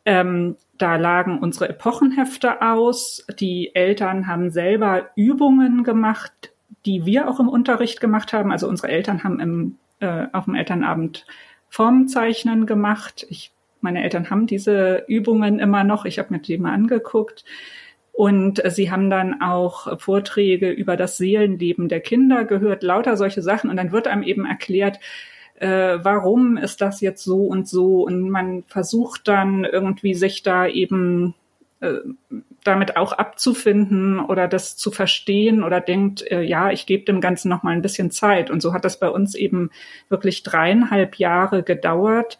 ähm, da lagen unsere Epochenhefte aus. Die Eltern haben selber Übungen gemacht, die wir auch im Unterricht gemacht haben. Also unsere Eltern haben im, äh, auf dem Elternabend Formzeichnen gemacht. Ich, meine Eltern haben diese Übungen immer noch. Ich habe mir die mal angeguckt. Und sie haben dann auch Vorträge über das Seelenleben der Kinder gehört, lauter solche Sachen. Und dann wird einem eben erklärt, äh, warum ist das jetzt so und so. Und man versucht dann irgendwie sich da eben äh, damit auch abzufinden oder das zu verstehen oder denkt, äh, ja, ich gebe dem Ganzen noch mal ein bisschen Zeit. Und so hat das bei uns eben wirklich dreieinhalb Jahre gedauert,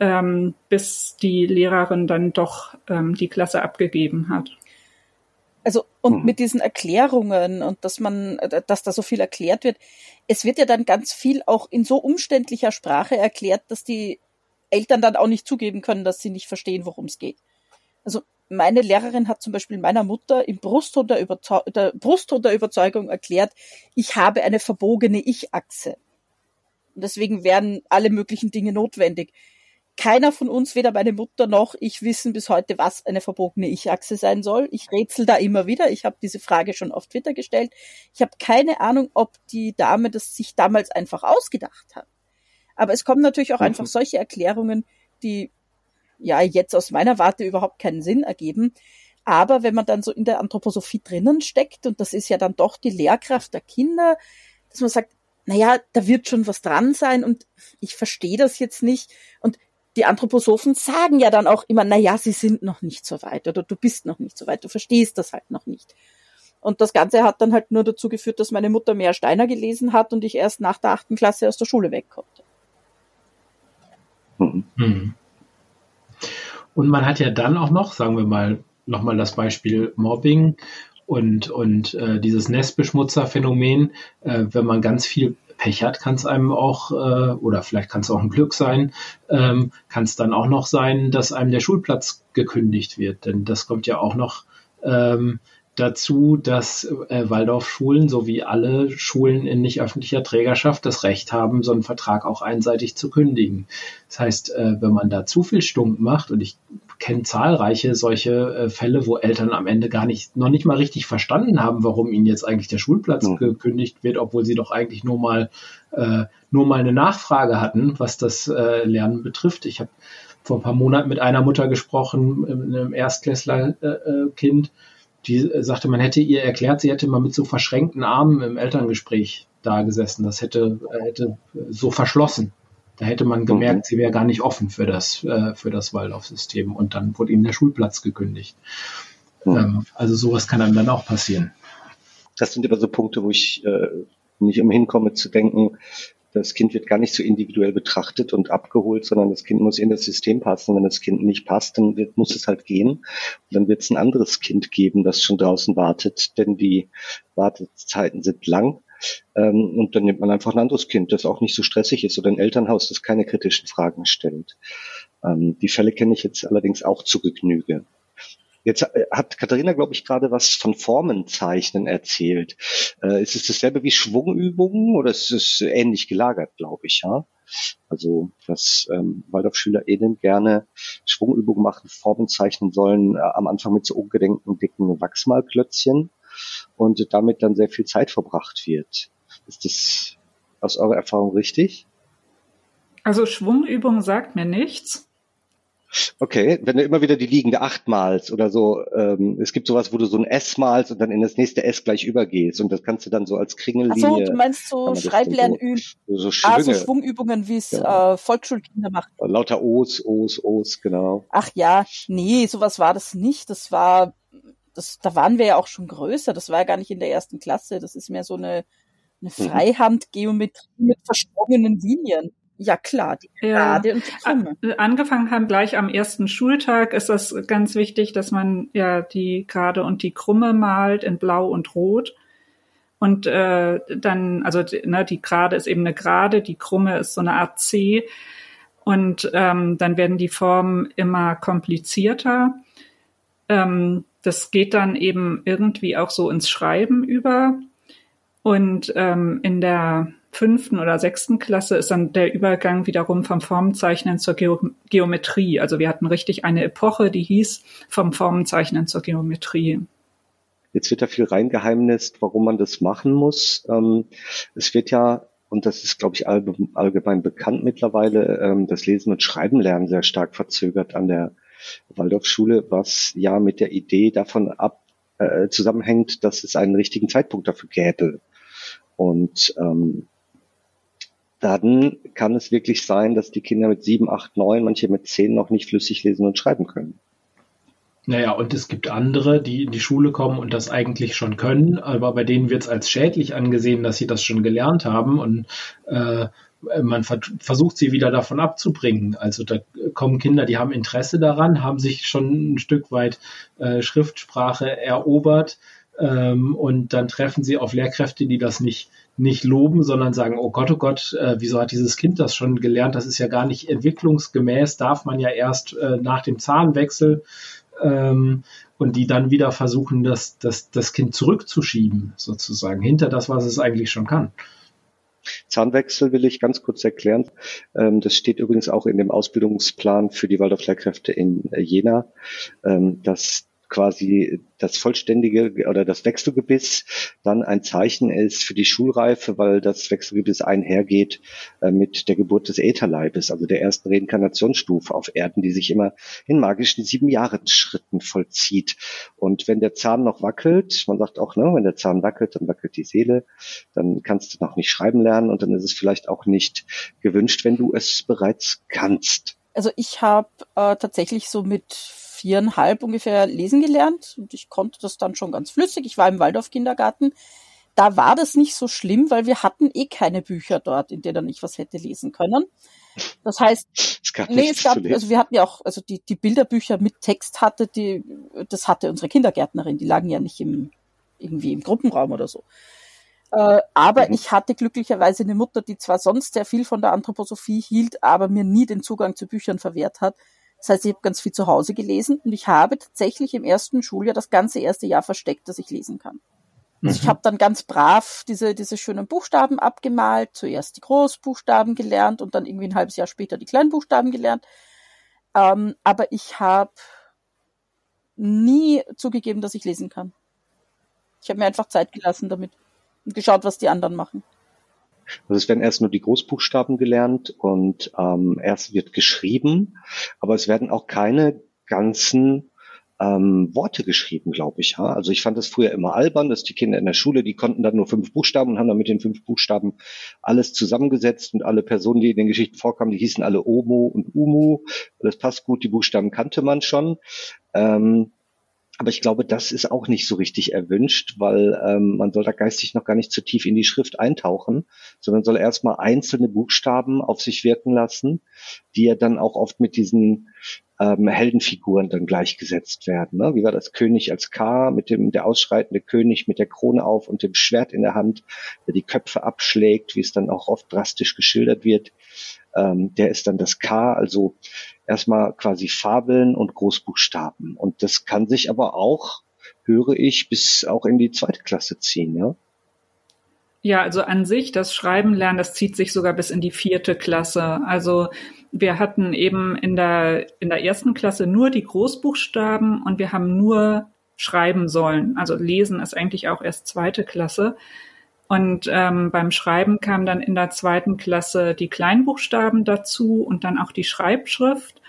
ähm, bis die Lehrerin dann doch ähm, die Klasse abgegeben hat. Also und mhm. mit diesen Erklärungen und dass man, dass da so viel erklärt wird, es wird ja dann ganz viel auch in so umständlicher Sprache erklärt, dass die Eltern dann auch nicht zugeben können, dass sie nicht verstehen, worum es geht. Also meine Lehrerin hat zum Beispiel meiner Mutter im Brustton der, Überzeu der Brustton der Überzeugung erklärt, ich habe eine verbogene Ich-Achse. Und deswegen wären alle möglichen Dinge notwendig. Keiner von uns, weder meine Mutter noch ich, wissen bis heute, was eine verbogene Ich-Achse sein soll. Ich rätsel da immer wieder. Ich habe diese Frage schon auf Twitter gestellt. Ich habe keine Ahnung, ob die Dame das sich damals einfach ausgedacht hat. Aber es kommen natürlich auch mhm. einfach solche Erklärungen, die ja jetzt aus meiner Warte überhaupt keinen Sinn ergeben. Aber wenn man dann so in der Anthroposophie drinnen steckt, und das ist ja dann doch die Lehrkraft der Kinder, dass man sagt, naja, da wird schon was dran sein und ich verstehe das jetzt nicht. Und die Anthroposophen sagen ja dann auch immer, na ja, sie sind noch nicht so weit oder du bist noch nicht so weit, du verstehst das halt noch nicht. Und das Ganze hat dann halt nur dazu geführt, dass meine Mutter mehr Steiner gelesen hat und ich erst nach der achten Klasse aus der Schule weg konnte. Mhm. Und man hat ja dann auch noch, sagen wir mal, nochmal das Beispiel Mobbing und, und äh, dieses Nestbeschmutzerphänomen, äh, wenn man ganz viel Pech hat, kann es einem auch, äh, oder vielleicht kann es auch ein Glück sein, ähm, kann es dann auch noch sein, dass einem der Schulplatz gekündigt wird. Denn das kommt ja auch noch ähm, dazu, dass äh, Waldorfschulen sowie alle Schulen in nicht öffentlicher Trägerschaft das Recht haben, so einen Vertrag auch einseitig zu kündigen. Das heißt, äh, wenn man da zu viel Stunk macht, und ich kenne zahlreiche solche äh, Fälle, wo Eltern am Ende gar nicht, noch nicht mal richtig verstanden haben, warum ihnen jetzt eigentlich der Schulplatz mhm. gekündigt wird, obwohl sie doch eigentlich nur mal, äh, nur mal eine Nachfrage hatten, was das äh, Lernen betrifft. Ich habe vor ein paar Monaten mit einer Mutter gesprochen, einem Erstklässler-Kind, äh, äh die sagte, man hätte ihr erklärt, sie hätte mal mit so verschränkten Armen im Elterngespräch da gesessen. Das hätte, hätte so verschlossen. Da hätte man gemerkt, mhm. sie wäre gar nicht offen für das, äh, für das Waldorfsystem. Und dann wurde ihnen der Schulplatz gekündigt. Mhm. Ähm, also sowas kann einem dann auch passieren. Das sind immer so Punkte, wo ich äh, nicht umhin komme zu denken, das Kind wird gar nicht so individuell betrachtet und abgeholt, sondern das Kind muss in das System passen. Wenn das Kind nicht passt, dann wird, muss es halt gehen. Und dann wird es ein anderes Kind geben, das schon draußen wartet, denn die Wartezeiten sind lang. Ähm, und dann nimmt man einfach ein anderes Kind, das auch nicht so stressig ist oder ein Elternhaus, das keine kritischen Fragen stellt. Ähm, die Fälle kenne ich jetzt allerdings auch zu Genüge. Jetzt äh, hat Katharina, glaube ich, gerade was von Formenzeichnen erzählt. Äh, ist es dasselbe wie Schwungübungen oder ist es ähnlich gelagert, glaube ich, ja? Also, dass ähm, WaldorfschülerInnen gerne Schwungübungen machen, Formen zeichnen sollen, äh, am Anfang mit so ungedenkten dicken Wachsmalklötzchen und damit dann sehr viel Zeit verbracht wird. Ist das aus eurer Erfahrung richtig? Also Schwungübung sagt mir nichts. Okay, wenn du immer wieder die liegende acht malst oder so, ähm, es gibt sowas, wo du so ein S malst und dann in das nächste S gleich übergehst und das kannst du dann so als Kringellinie. Ach so, du meinst so Schreiblernübungen, so, so, ah, so Schwungübungen, wie es ja. äh, Volksschulkinder machen. Lauter O's, O's, O's, genau. Ach ja, nee, sowas war das nicht. Das war, das, da waren wir ja auch schon größer. Das war ja gar nicht in der ersten Klasse. Das ist mehr so eine, eine mhm. Freihandgeometrie mit verschwungenen Linien. Ja, klar, die Gerade ja. und die Krumme. Angefangen haben gleich am ersten Schultag ist das ganz wichtig, dass man ja die Gerade und die Krumme malt in Blau und Rot. Und äh, dann, also ne, die Gerade ist eben eine Gerade, die Krumme ist so eine Art C. Und ähm, dann werden die Formen immer komplizierter. Ähm, das geht dann eben irgendwie auch so ins Schreiben über. Und ähm, in der fünften oder sechsten Klasse ist dann der Übergang wiederum vom Formenzeichnen zur Geo Geometrie. Also wir hatten richtig eine Epoche, die hieß vom Formenzeichnen zur Geometrie. Jetzt wird da viel reingeheimnist, warum man das machen muss. Ähm, es wird ja, und das ist, glaube ich, allgemein bekannt mittlerweile, ähm, das Lesen und Schreiben lernen sehr stark verzögert an der Waldorfschule, was ja mit der Idee davon ab äh, zusammenhängt, dass es einen richtigen Zeitpunkt dafür gäbe. Und ähm, dann kann es wirklich sein, dass die Kinder mit sieben, acht, neun, manche mit zehn noch nicht flüssig lesen und schreiben können. Naja, und es gibt andere, die in die Schule kommen und das eigentlich schon können, aber bei denen wird es als schädlich angesehen, dass sie das schon gelernt haben und äh, man ver versucht sie wieder davon abzubringen. Also da kommen Kinder, die haben Interesse daran, haben sich schon ein Stück weit äh, Schriftsprache erobert ähm, und dann treffen sie auf Lehrkräfte, die das nicht nicht loben, sondern sagen, oh Gott, oh Gott, äh, wieso hat dieses Kind das schon gelernt? Das ist ja gar nicht entwicklungsgemäß, darf man ja erst äh, nach dem Zahnwechsel ähm, und die dann wieder versuchen, das, das, das Kind zurückzuschieben, sozusagen, hinter das, was es eigentlich schon kann. Zahnwechsel will ich ganz kurz erklären. Ähm, das steht übrigens auch in dem Ausbildungsplan für die Waldorflehrkräfte in Jena, ähm, dass quasi das vollständige oder das Wechselgebiss dann ein Zeichen ist für die Schulreife, weil das Wechselgebiss einhergeht äh, mit der Geburt des Ätherleibes, also der ersten Reinkarnationsstufe auf Erden, die sich immer in magischen sieben Jahresschritten vollzieht. Und wenn der Zahn noch wackelt, man sagt auch, ne, wenn der Zahn wackelt, dann wackelt die Seele, dann kannst du noch nicht schreiben lernen und dann ist es vielleicht auch nicht gewünscht, wenn du es bereits kannst. Also ich habe äh, tatsächlich so mit viereinhalb ungefähr lesen gelernt und ich konnte das dann schon ganz flüssig. Ich war im Waldorf-Kindergarten. Da war das nicht so schlimm, weil wir hatten eh keine Bücher dort, in denen ich was hätte lesen können. Das heißt, es gab nee, es gab, also wir hatten ja auch, also die, die Bilderbücher mit Text hatte, die, das hatte unsere Kindergärtnerin, die lagen ja nicht im, irgendwie im Gruppenraum oder so. Äh, aber mhm. ich hatte glücklicherweise eine Mutter, die zwar sonst sehr viel von der Anthroposophie hielt, aber mir nie den Zugang zu Büchern verwehrt hat. Das heißt, ich habe ganz viel zu Hause gelesen und ich habe tatsächlich im ersten Schuljahr das ganze erste Jahr versteckt, dass ich lesen kann. Also ich mhm. habe dann ganz brav diese, diese schönen Buchstaben abgemalt, zuerst die Großbuchstaben gelernt und dann irgendwie ein halbes Jahr später die Kleinbuchstaben gelernt. Ähm, aber ich habe nie zugegeben, dass ich lesen kann. Ich habe mir einfach Zeit gelassen damit und geschaut, was die anderen machen. Also es werden erst nur die Großbuchstaben gelernt und ähm, erst wird geschrieben, aber es werden auch keine ganzen ähm, Worte geschrieben, glaube ich. Ja? Also ich fand das früher immer albern, dass die Kinder in der Schule, die konnten dann nur fünf Buchstaben und haben dann mit den fünf Buchstaben alles zusammengesetzt und alle Personen, die in den Geschichten vorkamen, die hießen alle Omo und Umu. Das passt gut, die Buchstaben kannte man schon. Ähm, aber ich glaube, das ist auch nicht so richtig erwünscht, weil ähm, man soll da geistig noch gar nicht zu tief in die Schrift eintauchen, sondern soll erstmal einzelne Buchstaben auf sich wirken lassen, die ja dann auch oft mit diesen ähm, Heldenfiguren dann gleichgesetzt werden. Ne? Wie war das König als K mit dem der ausschreitende König mit der Krone auf und dem Schwert in der Hand, der die Köpfe abschlägt, wie es dann auch oft drastisch geschildert wird. Ähm, der ist dann das K, also erstmal quasi Fabeln und Großbuchstaben. Und das kann sich aber auch, höre ich, bis auch in die zweite Klasse ziehen, ja. Ja, also an sich, das Schreiben lernen, das zieht sich sogar bis in die vierte Klasse. Also wir hatten eben in der, in der ersten Klasse nur die Großbuchstaben und wir haben nur schreiben sollen. Also lesen ist eigentlich auch erst zweite Klasse. Und ähm, beim Schreiben kam dann in der zweiten Klasse die Kleinbuchstaben dazu und dann auch die Schreibschrift.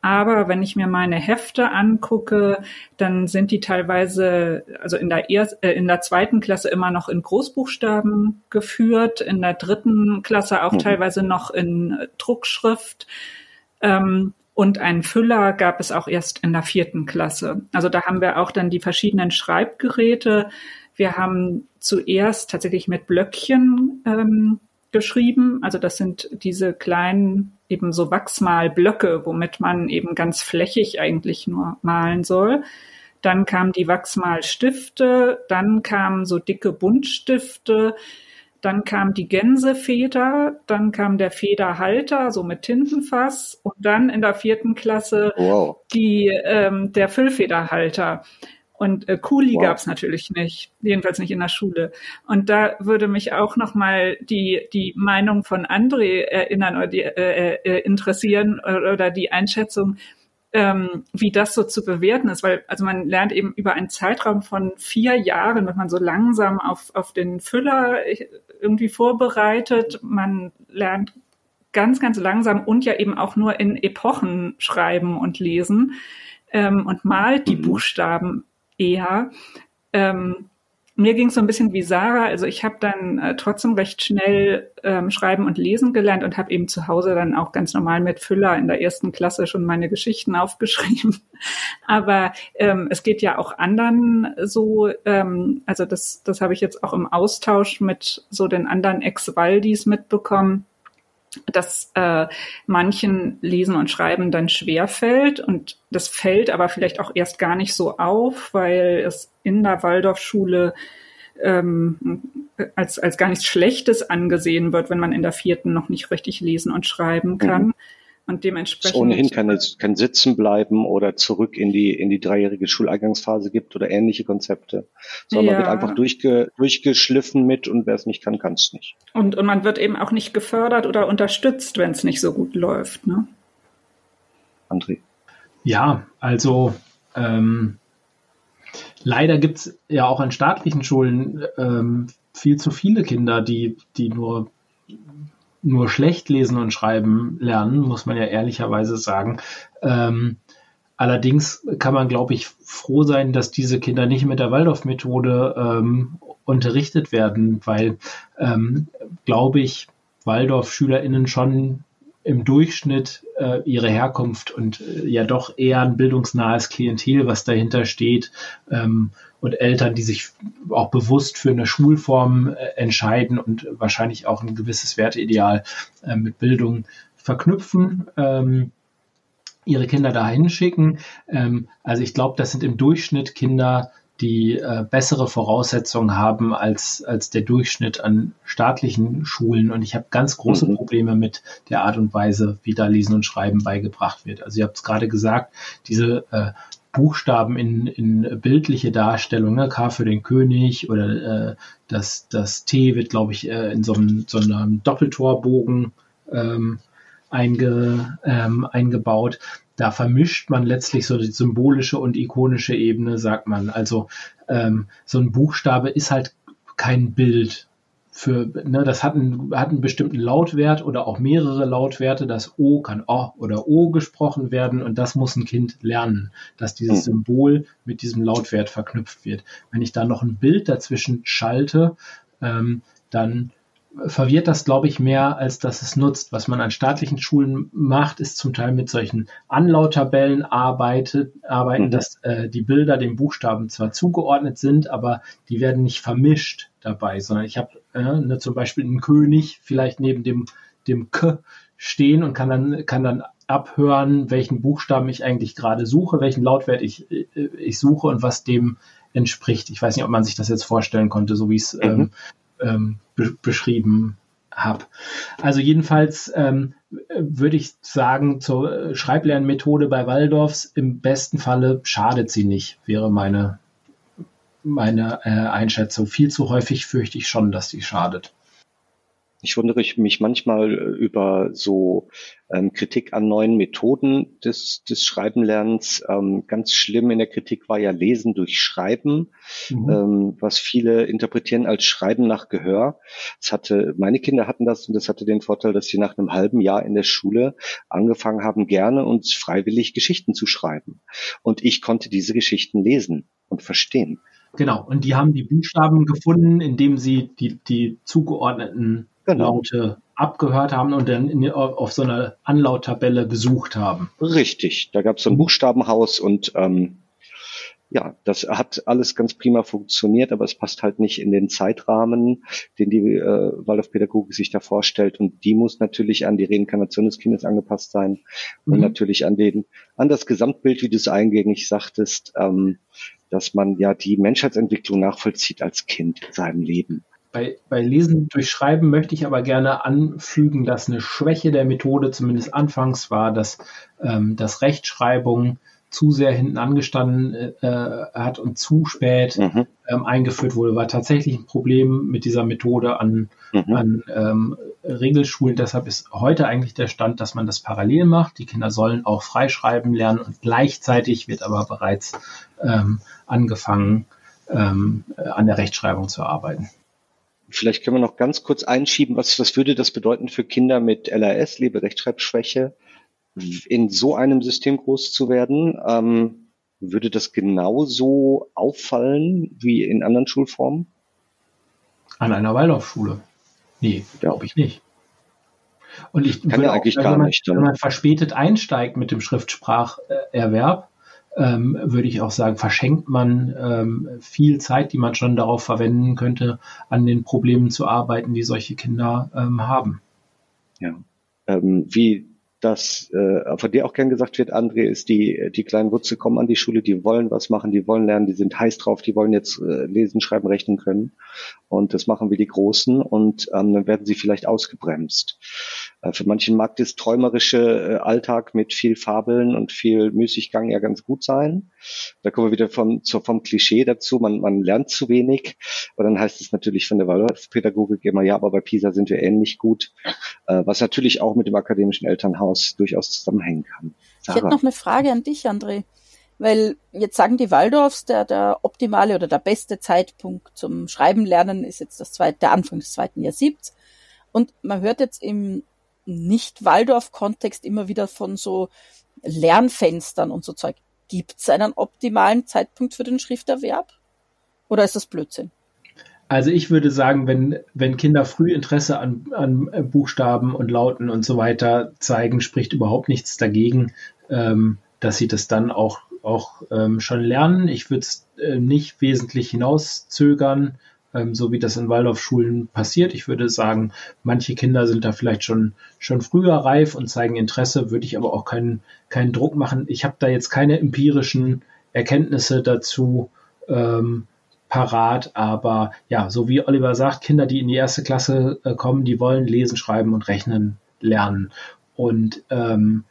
Aber wenn ich mir meine Hefte angucke, dann sind die teilweise, also in der, erst, äh, in der zweiten Klasse immer noch in Großbuchstaben geführt, in der dritten Klasse auch mhm. teilweise noch in Druckschrift. Ähm, und einen Füller gab es auch erst in der vierten Klasse. Also da haben wir auch dann die verschiedenen Schreibgeräte. Wir haben zuerst tatsächlich mit Blöckchen ähm, geschrieben. Also das sind diese kleinen eben so Wachsmalblöcke, womit man eben ganz flächig eigentlich nur malen soll. Dann kamen die Wachsmalstifte, dann kamen so dicke Buntstifte, dann kam die Gänsefeder, dann kam der Federhalter, so mit Tintenfass und dann in der vierten Klasse wow. die, ähm, der Füllfederhalter. Und äh, Kuli wow. gab es natürlich nicht, jedenfalls nicht in der Schule. Und da würde mich auch nochmal die, die Meinung von André erinnern oder die, äh, äh, interessieren oder, die Einschätzung, ähm, wie das so zu bewerten ist, weil also man lernt eben über einen Zeitraum von vier Jahren, wird man so langsam auf, auf den Füller irgendwie vorbereitet. Man lernt ganz, ganz langsam und ja eben auch nur in Epochen schreiben und lesen ähm, und malt die mhm. Buchstaben eher. Ähm, mir ging es so ein bisschen wie Sarah. Also ich habe dann äh, trotzdem recht schnell ähm, schreiben und lesen gelernt und habe eben zu Hause dann auch ganz normal mit Füller in der ersten Klasse schon meine Geschichten [laughs] aufgeschrieben. Aber ähm, es geht ja auch anderen so. Ähm, also das, das habe ich jetzt auch im Austausch mit so den anderen Ex-Waldis mitbekommen dass äh, manchen Lesen und Schreiben dann schwer fällt und das fällt aber vielleicht auch erst gar nicht so auf, weil es in der Waldorfschule ähm, als, als gar nichts Schlechtes angesehen wird, wenn man in der vierten noch nicht richtig lesen und schreiben kann. Mhm. Und dementsprechend. Es ohnehin keine, kein Sitzen bleiben oder zurück in die, in die dreijährige Schuleingangsphase gibt oder ähnliche Konzepte. Sondern ja. wird einfach durchge, durchgeschliffen mit und wer es nicht kann, kann es nicht. Und, und man wird eben auch nicht gefördert oder unterstützt, wenn es nicht so gut läuft, ne? André. Ja, also ähm, leider gibt es ja auch an staatlichen Schulen ähm, viel zu viele Kinder, die, die nur nur schlecht lesen und schreiben lernen, muss man ja ehrlicherweise sagen. Ähm, allerdings kann man, glaube ich, froh sein, dass diese Kinder nicht mit der Waldorf-Methode ähm, unterrichtet werden, weil, ähm, glaube ich, Waldorf-SchülerInnen schon im Durchschnitt äh, ihre Herkunft und äh, ja doch eher ein bildungsnahes Klientel, was dahinter steht, ähm, und Eltern, die sich auch bewusst für eine Schulform äh, entscheiden und wahrscheinlich auch ein gewisses Werteideal äh, mit Bildung verknüpfen. Ähm, ihre Kinder dahin schicken. Ähm, also ich glaube, das sind im Durchschnitt Kinder, die äh, bessere Voraussetzungen haben als, als der Durchschnitt an staatlichen Schulen. Und ich habe ganz große mhm. Probleme mit der Art und Weise, wie da Lesen und Schreiben beigebracht wird. Also ihr habt es gerade gesagt, diese äh, Buchstaben in, in bildliche Darstellung, ne? K für den König oder äh, das, das T wird, glaube ich, äh, in so einem, so einem Doppeltorbogen ähm, einge, ähm, eingebaut. Da vermischt man letztlich so die symbolische und ikonische Ebene, sagt man. Also ähm, so ein Buchstabe ist halt kein Bild, für, ne, das hat einen, hat einen bestimmten Lautwert oder auch mehrere Lautwerte. Das O kann O oder O gesprochen werden und das muss ein Kind lernen, dass dieses hm. Symbol mit diesem Lautwert verknüpft wird. Wenn ich da noch ein Bild dazwischen schalte, ähm, dann verwirrt das, glaube ich, mehr, als dass es nutzt. Was man an staatlichen Schulen macht, ist zum Teil mit solchen Anlauttabellen arbeitet, arbeiten, mhm. dass äh, die Bilder den Buchstaben zwar zugeordnet sind, aber die werden nicht vermischt dabei, sondern ich habe äh, ne, zum Beispiel einen König vielleicht neben dem, dem K stehen und kann dann, kann dann abhören, welchen Buchstaben ich eigentlich gerade suche, welchen Lautwert ich, äh, ich suche und was dem entspricht. Ich weiß nicht, ob man sich das jetzt vorstellen konnte, so wie es mhm. ähm, ähm, be beschrieben habe. Also jedenfalls ähm, würde ich sagen, zur Schreiblernmethode bei Waldorfs im besten Falle schadet sie nicht, wäre meine, meine äh, Einschätzung. Viel zu häufig fürchte ich schon, dass sie schadet. Ich wundere mich manchmal über so ähm, Kritik an neuen Methoden des, des Schreibenlernens. Ähm, ganz schlimm in der Kritik war ja Lesen durch Schreiben, mhm. ähm, was viele interpretieren als Schreiben nach Gehör. Das hatte, meine Kinder hatten das und das hatte den Vorteil, dass sie nach einem halben Jahr in der Schule angefangen haben, gerne und freiwillig Geschichten zu schreiben. Und ich konnte diese Geschichten lesen und verstehen. Genau, und die haben die Buchstaben gefunden, indem sie die, die zugeordneten genau. Laute abgehört haben und dann in, auf so einer Anlauttabelle gesucht haben. Richtig, da gab es so ein Buchstabenhaus und ähm, ja, das hat alles ganz prima funktioniert, aber es passt halt nicht in den Zeitrahmen, den die äh, Waldorfpädagogik sich da vorstellt. Und die muss natürlich an die Reinkarnation des Kindes angepasst sein mhm. und natürlich an den, an das Gesamtbild, wie du es eingängig sagtest, ähm, dass man ja die Menschheitsentwicklung nachvollzieht als Kind in seinem Leben. Bei, bei Lesen durch Schreiben möchte ich aber gerne anfügen, dass eine Schwäche der Methode zumindest anfangs war, dass, ähm, dass Rechtschreibung zu sehr hinten angestanden äh, hat und zu spät mhm. ähm, eingeführt wurde, war tatsächlich ein Problem mit dieser Methode an, mhm. an ähm, Regelschulen. Deshalb ist heute eigentlich der Stand, dass man das parallel macht. Die Kinder sollen auch freischreiben lernen und gleichzeitig wird aber bereits ähm, angefangen, ähm, an der Rechtschreibung zu arbeiten. Vielleicht können wir noch ganz kurz einschieben, was, was würde das bedeuten für Kinder mit LAS, Leberechtschreibschwäche? in so einem System groß zu werden, ähm, würde das genauso auffallen wie in anderen Schulformen? An einer Waldorfschule? Nee, glaube ich nicht. Und ich Kann ja eigentlich auch, gar wenn man, nicht. Wenn man verspätet einsteigt mit dem Schriftspracherwerb, ähm, würde ich auch sagen, verschenkt man ähm, viel Zeit, die man schon darauf verwenden könnte, an den Problemen zu arbeiten, die solche Kinder ähm, haben. Ja. Ähm, wie dass äh, von dir auch gern gesagt wird, André, ist die, die kleinen Wutze kommen an die Schule, die wollen was machen, die wollen lernen, die sind heiß drauf, die wollen jetzt äh, lesen, schreiben, rechnen können. Und das machen wir die Großen und ähm, dann werden sie vielleicht ausgebremst. Äh, für manchen mag das träumerische äh, Alltag mit viel Fabeln und viel Müßiggang ja ganz gut sein. Da kommen wir wieder vom, vom Klischee dazu, man, man lernt zu wenig. Und dann heißt es natürlich von der Waldorfpädagogik immer, ja, aber bei PISA sind wir ähnlich gut. Äh, was natürlich auch mit dem akademischen Elternhaus durchaus zusammenhängen kann. Sarah. Ich hätte noch eine Frage an dich, André. Weil jetzt sagen die Waldorfs, der, der optimale oder der beste Zeitpunkt zum Schreiben lernen ist jetzt das zweite, der Anfang des zweiten Jahrsiebts. Und man hört jetzt im nicht-Waldorf-Kontext immer wieder von so Lernfenstern und so Zeug. Gibt es einen optimalen Zeitpunkt für den Schrifterwerb? Oder ist das Blödsinn? Also ich würde sagen, wenn, wenn Kinder früh Interesse an, an Buchstaben und Lauten und so weiter zeigen, spricht überhaupt nichts dagegen, ähm, dass sie das dann auch, auch ähm, schon lernen. Ich würde es äh, nicht wesentlich hinauszögern, ähm, so wie das in Waldorfschulen passiert. Ich würde sagen, manche Kinder sind da vielleicht schon, schon früher reif und zeigen Interesse, würde ich aber auch keinen, keinen Druck machen. Ich habe da jetzt keine empirischen Erkenntnisse dazu ähm, parat, aber ja, so wie Oliver sagt, Kinder, die in die erste Klasse äh, kommen, die wollen lesen, schreiben und rechnen lernen. Und ähm,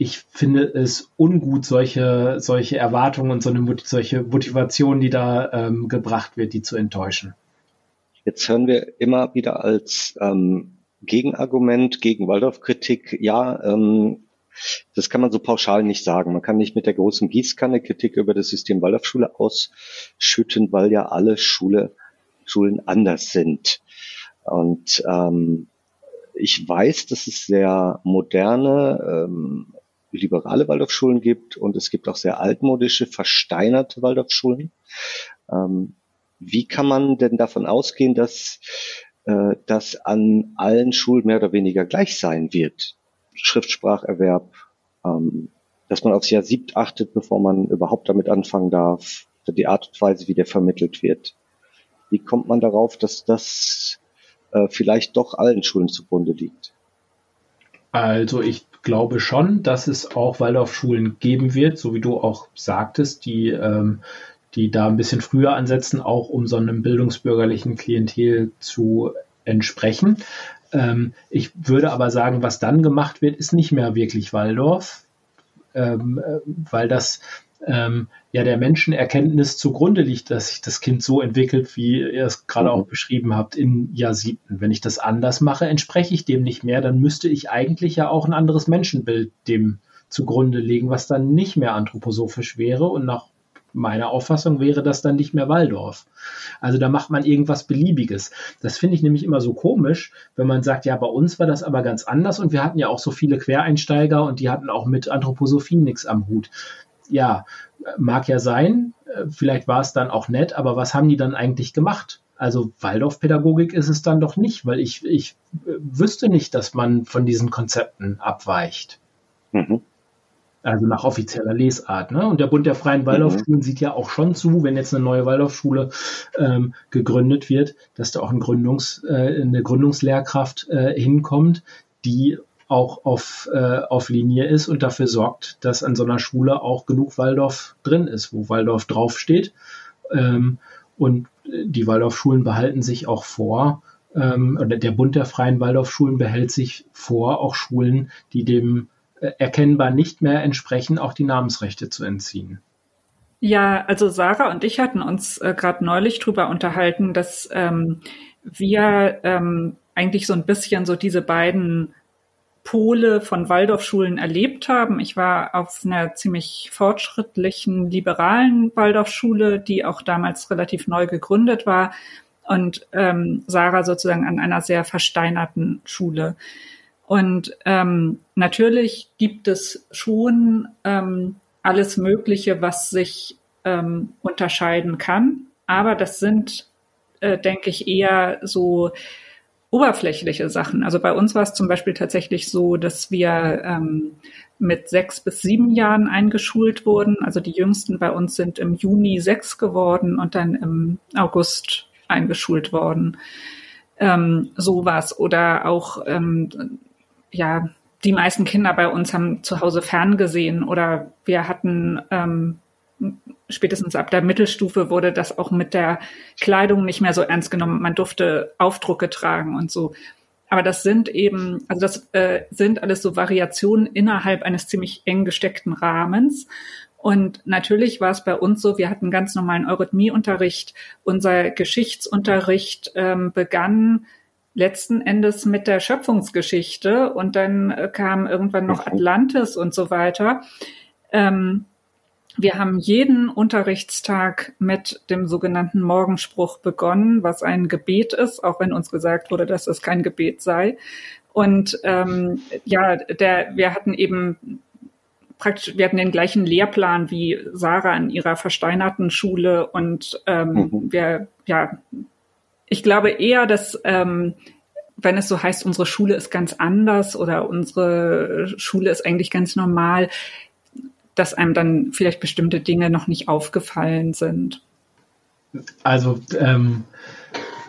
ich finde es ungut, solche, solche Erwartungen und so eine, solche Motivation, die da ähm, gebracht wird, die zu enttäuschen. Jetzt hören wir immer wieder als ähm, Gegenargument gegen Waldorf-Kritik, ja, ähm, das kann man so pauschal nicht sagen. Man kann nicht mit der großen Gießkanne Kritik über das System Waldorfschule ausschütten, weil ja alle Schule, Schulen anders sind. Und ähm, ich weiß, dass es sehr moderne, ähm, liberale Waldorfschulen gibt und es gibt auch sehr altmodische, versteinerte Waldorfschulen. Ähm, wie kann man denn davon ausgehen, dass äh, das an allen Schulen mehr oder weniger gleich sein wird? Schriftspracherwerb, ähm, dass man aufs Jahr siebt achtet, bevor man überhaupt damit anfangen darf, die Art und Weise, wie der vermittelt wird. Wie kommt man darauf, dass das äh, vielleicht doch allen Schulen zugrunde liegt? Also ich glaube schon, dass es auch Waldorfschulen geben wird, so wie du auch sagtest, die, ähm, die da ein bisschen früher ansetzen, auch um so einem bildungsbürgerlichen Klientel zu entsprechen. Ähm, ich würde aber sagen, was dann gemacht wird, ist nicht mehr wirklich Waldorf, ähm, äh, weil das ähm, ja der Menschenerkenntnis zugrunde liegt, dass sich das Kind so entwickelt, wie ihr es gerade auch beschrieben habt, in Jahr siebten. Wenn ich das anders mache, entspreche ich dem nicht mehr, dann müsste ich eigentlich ja auch ein anderes Menschenbild dem zugrunde legen, was dann nicht mehr anthroposophisch wäre und nach meiner Auffassung wäre das dann nicht mehr Waldorf. Also da macht man irgendwas Beliebiges. Das finde ich nämlich immer so komisch, wenn man sagt, ja, bei uns war das aber ganz anders und wir hatten ja auch so viele Quereinsteiger und die hatten auch mit Anthroposophie nichts am Hut ja, mag ja sein, äh, vielleicht war es dann auch nett, aber was haben die dann eigentlich gemacht? Also Waldorfpädagogik ist es dann doch nicht, weil ich, ich äh, wüsste nicht, dass man von diesen Konzepten abweicht. Mhm. also nach offizieller Lesart. Ne? Und der Bund der Freien Waldorfschulen mhm. sieht ja auch schon zu, wenn jetzt eine neue Waldorfschule ähm, gegründet wird, dass da auch ein Gründungs, äh, eine Gründungslehrkraft äh, hinkommt, die auch auf, äh, auf Linie ist und dafür sorgt, dass an so einer Schule auch genug Waldorf drin ist, wo Waldorf draufsteht. Ähm, und die Waldorfschulen behalten sich auch vor, ähm, oder der Bund der freien Waldorfschulen behält sich vor, auch Schulen, die dem äh, erkennbar nicht mehr entsprechen, auch die Namensrechte zu entziehen. Ja, also Sarah und ich hatten uns äh, gerade neulich drüber unterhalten, dass ähm, wir ähm, eigentlich so ein bisschen so diese beiden Pole von Waldorfschulen erlebt haben. Ich war auf einer ziemlich fortschrittlichen, liberalen Waldorfschule, die auch damals relativ neu gegründet war und ähm, Sarah sozusagen an einer sehr versteinerten Schule. Und ähm, natürlich gibt es schon ähm, alles Mögliche, was sich ähm, unterscheiden kann. Aber das sind, äh, denke ich, eher so oberflächliche Sachen. Also bei uns war es zum Beispiel tatsächlich so, dass wir ähm, mit sechs bis sieben Jahren eingeschult wurden. Also die jüngsten bei uns sind im Juni sechs geworden und dann im August eingeschult worden. Ähm, sowas. Oder auch ähm, ja, die meisten Kinder bei uns haben zu Hause ferngesehen oder wir hatten ähm, spätestens ab der Mittelstufe wurde das auch mit der Kleidung nicht mehr so ernst genommen. Man durfte Aufdrucke tragen und so. Aber das sind eben, also das äh, sind alles so Variationen innerhalb eines ziemlich eng gesteckten Rahmens. Und natürlich war es bei uns so, wir hatten ganz normalen Eurythmieunterricht. Unser Geschichtsunterricht ähm, begann letzten Endes mit der Schöpfungsgeschichte und dann äh, kam irgendwann noch mhm. Atlantis und so weiter. Ähm, wir haben jeden Unterrichtstag mit dem sogenannten Morgenspruch begonnen, was ein Gebet ist, auch wenn uns gesagt wurde, dass es kein Gebet sei. Und ähm, ja, der, wir hatten eben praktisch, wir hatten den gleichen Lehrplan wie Sarah in ihrer versteinerten Schule und ähm, mhm. wir, ja, ich glaube eher, dass ähm, wenn es so heißt, unsere Schule ist ganz anders oder unsere Schule ist eigentlich ganz normal, dass einem dann vielleicht bestimmte Dinge noch nicht aufgefallen sind. Also ähm,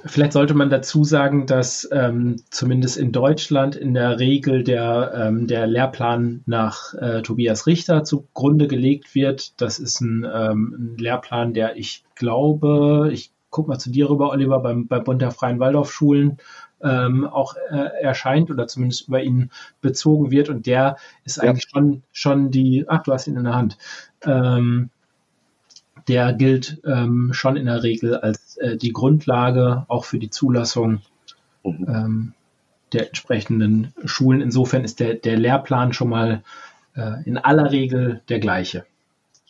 vielleicht sollte man dazu sagen, dass ähm, zumindest in Deutschland in der Regel der, ähm, der Lehrplan nach äh, Tobias Richter zugrunde gelegt wird. Das ist ein, ähm, ein Lehrplan, der ich glaube, ich guck mal zu dir rüber, Oliver, beim, beim Bund der Freien Waldorfschulen ähm, auch äh, erscheint oder zumindest über ihn bezogen wird. Und der ist ja. eigentlich schon, schon die, ach, du hast ihn in der Hand. Ähm, der gilt ähm, schon in der Regel als äh, die Grundlage auch für die Zulassung mhm. ähm, der entsprechenden Schulen. Insofern ist der, der Lehrplan schon mal äh, in aller Regel der gleiche.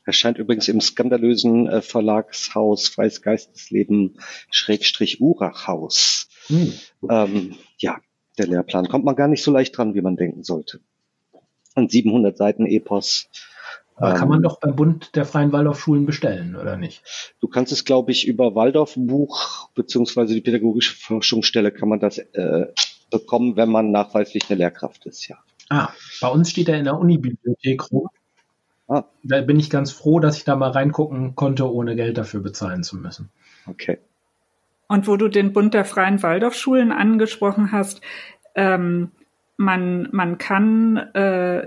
Erscheint übrigens im skandalösen äh, Verlagshaus Freies Geistesleben Schrägstrich Urachhaus. Hm. Ähm, ja, der Lehrplan kommt man gar nicht so leicht dran, wie man denken sollte. Ein 700 Seiten Epos. Aber kann man ähm, doch beim Bund der Freien Waldorfschulen bestellen, oder nicht? Du kannst es, glaube ich, über Waldorfbuch beziehungsweise die pädagogische Forschungsstelle kann man das äh, bekommen, wenn man nachweislich eine Lehrkraft ist, ja. Ah, bei uns steht er in der Unibibliothek rum. Ah. Da bin ich ganz froh, dass ich da mal reingucken konnte, ohne Geld dafür bezahlen zu müssen. Okay. Und wo du den Bund der Freien Waldorfschulen angesprochen hast, ähm, man, man kann äh,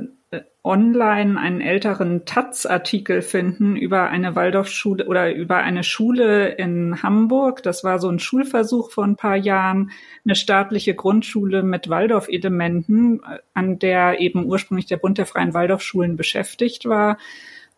online einen älteren Taz-Artikel finden über eine Waldorfschule oder über eine Schule in Hamburg. Das war so ein Schulversuch vor ein paar Jahren, eine staatliche Grundschule mit Waldorf-Elementen, an der eben ursprünglich der Bund der Freien Waldorfschulen beschäftigt war.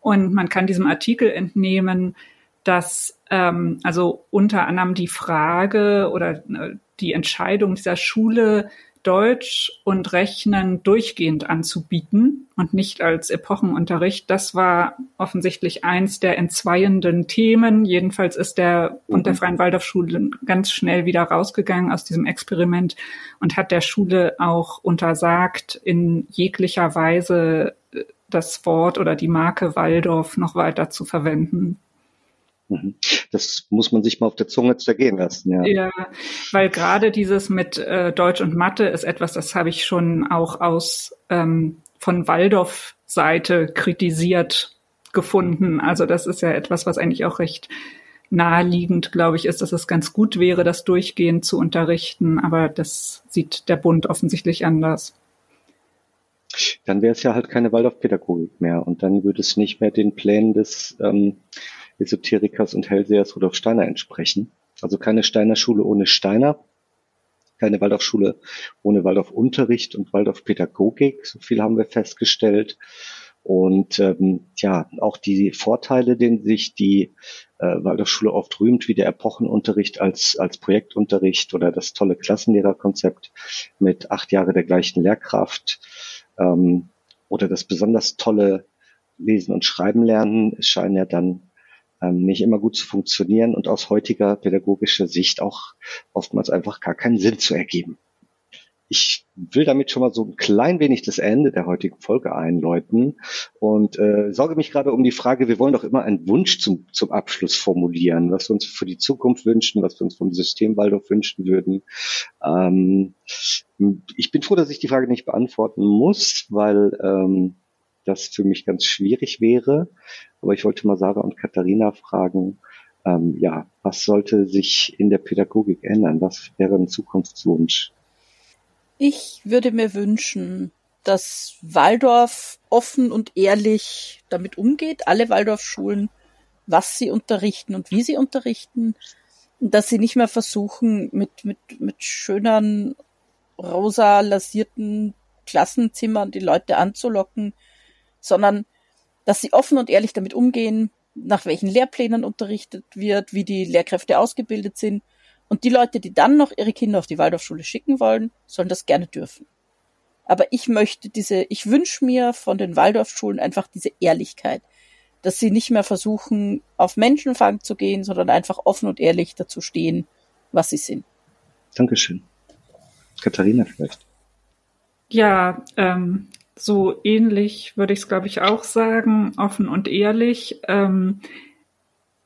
Und man kann diesem Artikel entnehmen, dass ähm, also unter anderem die Frage oder äh, die Entscheidung dieser Schule Deutsch und Rechnen durchgehend anzubieten und nicht als Epochenunterricht. Das war offensichtlich eins der entzweienden Themen. Jedenfalls ist der mhm. und der Freien Waldorfschule ganz schnell wieder rausgegangen aus diesem Experiment und hat der Schule auch untersagt, in jeglicher Weise äh, das Wort oder die Marke Waldorf noch weiter zu verwenden. Mhm. Das muss man sich mal auf der Zunge zergehen lassen. Ja, ja weil gerade dieses mit äh, Deutsch und Mathe ist etwas, das habe ich schon auch aus ähm, von Waldorf Seite kritisiert gefunden. Also das ist ja etwas, was eigentlich auch recht naheliegend, glaube ich, ist, dass es ganz gut wäre, das durchgehend zu unterrichten. Aber das sieht der Bund offensichtlich anders. Dann wäre es ja halt keine Waldorfpädagogik mehr und dann würde es nicht mehr den Plänen des ähm, Esoterikers und Hellsehers Rudolf Steiner entsprechen. Also keine Steiner Schule ohne Steiner, keine Waldorfschule ohne Waldorfunterricht und Waldorfpädagogik. So viel haben wir festgestellt. Und ähm, ja, auch die Vorteile, denen sich die äh, Waldorfschule oft rühmt, wie der Epochenunterricht als, als Projektunterricht oder das tolle Klassenlehrerkonzept mit acht Jahre der gleichen Lehrkraft ähm, oder das besonders tolle Lesen und Schreiben lernen, scheinen ja dann nicht immer gut zu funktionieren und aus heutiger pädagogischer Sicht auch oftmals einfach gar keinen Sinn zu ergeben. Ich will damit schon mal so ein klein wenig das Ende der heutigen Folge einläuten und äh, sorge mich gerade um die Frage, wir wollen doch immer einen Wunsch zum, zum Abschluss formulieren, was wir uns für die Zukunft wünschen, was wir uns vom System Waldorf wünschen würden. Ähm, ich bin froh, dass ich die Frage nicht beantworten muss, weil ähm, das für mich ganz schwierig wäre. Aber ich wollte mal Sarah und Katharina fragen, ähm, ja, was sollte sich in der Pädagogik ändern? Was wäre ein Zukunftswunsch? Ich würde mir wünschen, dass Waldorf offen und ehrlich damit umgeht, alle Waldorfschulen, was sie unterrichten und wie sie unterrichten, dass sie nicht mehr versuchen, mit, mit, mit schönen, rosa lasierten Klassenzimmern die Leute anzulocken, sondern dass sie offen und ehrlich damit umgehen, nach welchen Lehrplänen unterrichtet wird, wie die Lehrkräfte ausgebildet sind. Und die Leute, die dann noch ihre Kinder auf die Waldorfschule schicken wollen, sollen das gerne dürfen. Aber ich möchte diese, ich wünsche mir von den Waldorfschulen einfach diese Ehrlichkeit, dass sie nicht mehr versuchen, auf Menschenfang zu gehen, sondern einfach offen und ehrlich dazu stehen, was sie sind. Dankeschön. Katharina vielleicht. Ja, ähm, so ähnlich würde ich es, glaube ich, auch sagen, offen und ehrlich. Ähm,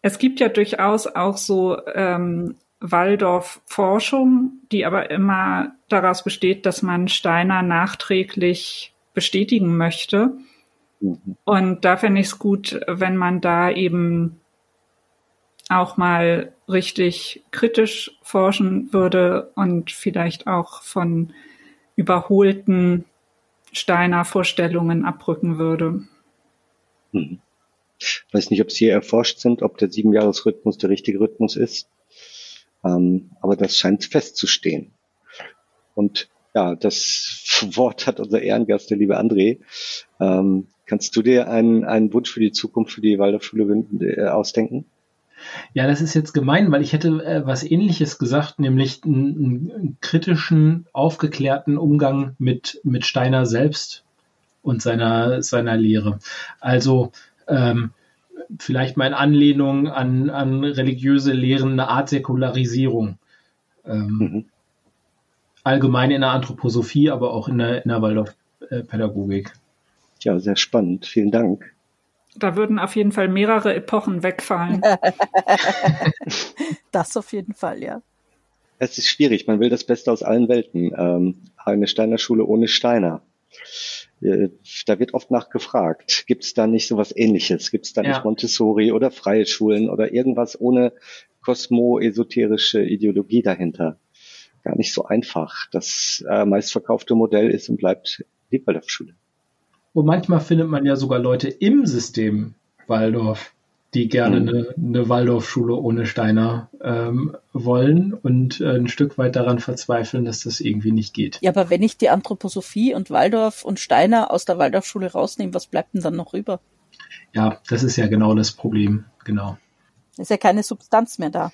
es gibt ja durchaus auch so ähm, Waldorf-Forschung, die aber immer daraus besteht, dass man Steiner nachträglich bestätigen möchte. Mhm. Und da fände ich es gut, wenn man da eben auch mal richtig kritisch forschen würde und vielleicht auch von überholten Steiner Vorstellungen abrücken würde. Hm. Ich weiß nicht, ob Sie erforscht sind, ob der Siebenjahresrhythmus der richtige Rhythmus ist. Ähm, aber das scheint festzustehen. Und ja, das [laughs] Wort hat unser Ehrengast, der liebe André. Ähm, kannst du dir einen, einen Wunsch für die Zukunft für die Waldorfschule äh, ausdenken? Ja, das ist jetzt gemein, weil ich hätte äh, was ähnliches gesagt, nämlich einen, kritischen, aufgeklärten Umgang mit, mit Steiner selbst und seiner, seiner Lehre. Also ähm, vielleicht mal in Anlehnung an, an religiöse Lehren eine Art Säkularisierung. Ähm, mhm. Allgemein in der Anthroposophie, aber auch in der, in der Waldorfpädagogik. Ja, sehr spannend. Vielen Dank. Da würden auf jeden Fall mehrere Epochen wegfallen. [laughs] das auf jeden Fall, ja. Es ist schwierig. Man will das Beste aus allen Welten. Ähm, eine Steiner Schule ohne Steiner. Äh, da wird oft nachgefragt. Gibt es da nicht so was Ähnliches? Gibt es da ja. nicht Montessori oder freie Schulen oder irgendwas ohne kosmo-esoterische Ideologie dahinter? Gar nicht so einfach. Das äh, meistverkaufte Modell ist und bleibt die Waldorfschule. Und manchmal findet man ja sogar Leute im System Waldorf, die gerne mhm. eine, eine Waldorfschule ohne Steiner ähm, wollen und äh, ein Stück weit daran verzweifeln, dass das irgendwie nicht geht. Ja, aber wenn ich die Anthroposophie und Waldorf und Steiner aus der Waldorfschule rausnehme, was bleibt denn dann noch rüber? Ja, das ist ja genau das Problem, genau. Ist ja keine Substanz mehr da.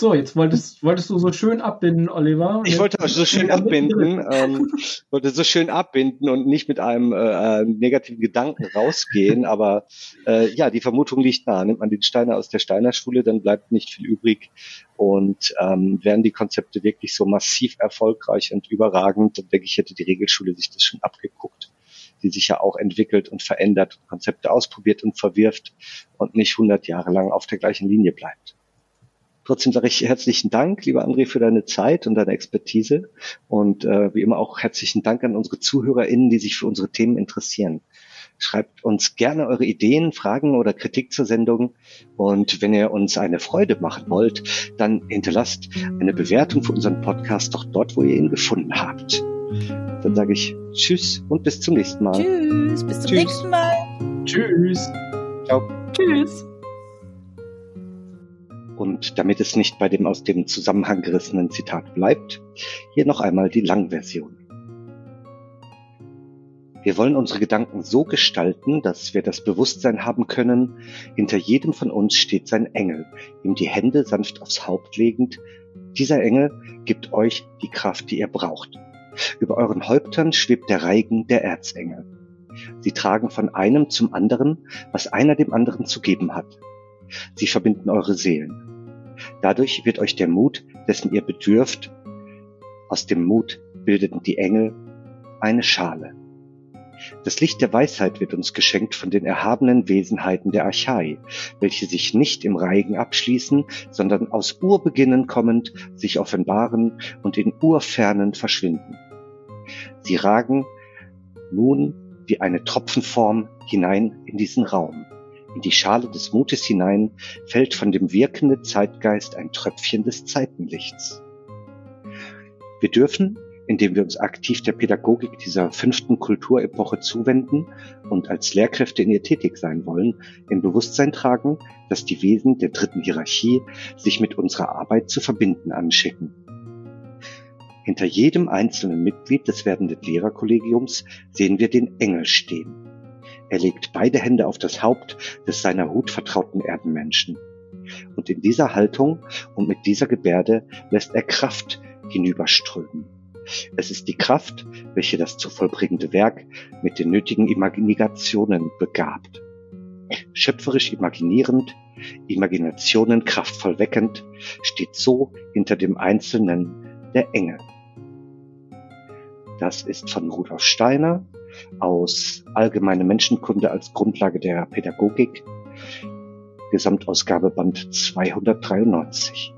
So, jetzt wolltest, wolltest du so schön abbinden, Oliver. Ich wollte auch so schön [laughs] abbinden, ähm, wollte so schön abbinden und nicht mit einem äh, negativen Gedanken rausgehen, aber äh, ja, die Vermutung liegt nahe. Nimmt man den Steiner aus der Steiner Schule, dann bleibt nicht viel übrig. Und ähm, wären die Konzepte wirklich so massiv erfolgreich und überragend, dann denke ich, hätte die Regelschule sich das schon abgeguckt die sich ja auch entwickelt und verändert, Konzepte ausprobiert und verwirft und nicht 100 Jahre lang auf der gleichen Linie bleibt. Trotzdem sage ich herzlichen Dank, lieber André, für deine Zeit und deine Expertise und äh, wie immer auch herzlichen Dank an unsere ZuhörerInnen, die sich für unsere Themen interessieren. Schreibt uns gerne eure Ideen, Fragen oder Kritik zur Sendung. Und wenn ihr uns eine Freude machen wollt, dann hinterlasst eine Bewertung für unseren Podcast doch dort, wo ihr ihn gefunden habt. Dann sage ich Tschüss und bis zum nächsten Mal. Tschüss, bis zum Tschüss. nächsten Mal. Tschüss. Ciao. Tschüss. Und damit es nicht bei dem aus dem Zusammenhang gerissenen Zitat bleibt, hier noch einmal die Langversion. Wir wollen unsere Gedanken so gestalten, dass wir das Bewusstsein haben können, hinter jedem von uns steht sein Engel, ihm die Hände sanft aufs Haupt legend. Dieser Engel gibt euch die Kraft, die ihr braucht. Über euren Häuptern schwebt der Reigen der Erzengel. Sie tragen von einem zum anderen, was einer dem anderen zu geben hat. Sie verbinden eure Seelen. Dadurch wird euch der Mut, dessen ihr bedürft, aus dem Mut bildeten die Engel eine Schale. Das Licht der Weisheit wird uns geschenkt von den erhabenen Wesenheiten der Archai, welche sich nicht im Reigen abschließen, sondern aus Urbeginnen kommend sich offenbaren und in Urfernen verschwinden. Sie ragen nun wie eine Tropfenform hinein in diesen Raum. In die Schale des Mutes hinein fällt von dem wirkenden Zeitgeist ein Tröpfchen des Zeitenlichts. Wir dürfen, indem wir uns aktiv der Pädagogik dieser fünften Kulturepoche zuwenden und als Lehrkräfte in ihr tätig sein wollen, im Bewusstsein tragen, dass die Wesen der dritten Hierarchie sich mit unserer Arbeit zu verbinden anschicken. Hinter jedem einzelnen Mitglied des werdenden Lehrerkollegiums sehen wir den Engel stehen. Er legt beide Hände auf das Haupt des seiner Hut vertrauten Erdenmenschen. Und in dieser Haltung und mit dieser Gebärde lässt er Kraft hinüberströmen. Es ist die Kraft, welche das zu vollbringende Werk mit den nötigen Imaginationen begabt. Schöpferisch imaginierend, Imaginationen kraftvoll weckend, steht so hinter dem Einzelnen der Engel. Das ist von Rudolf Steiner aus Allgemeine Menschenkunde als Grundlage der Pädagogik, Gesamtausgabe Band 293.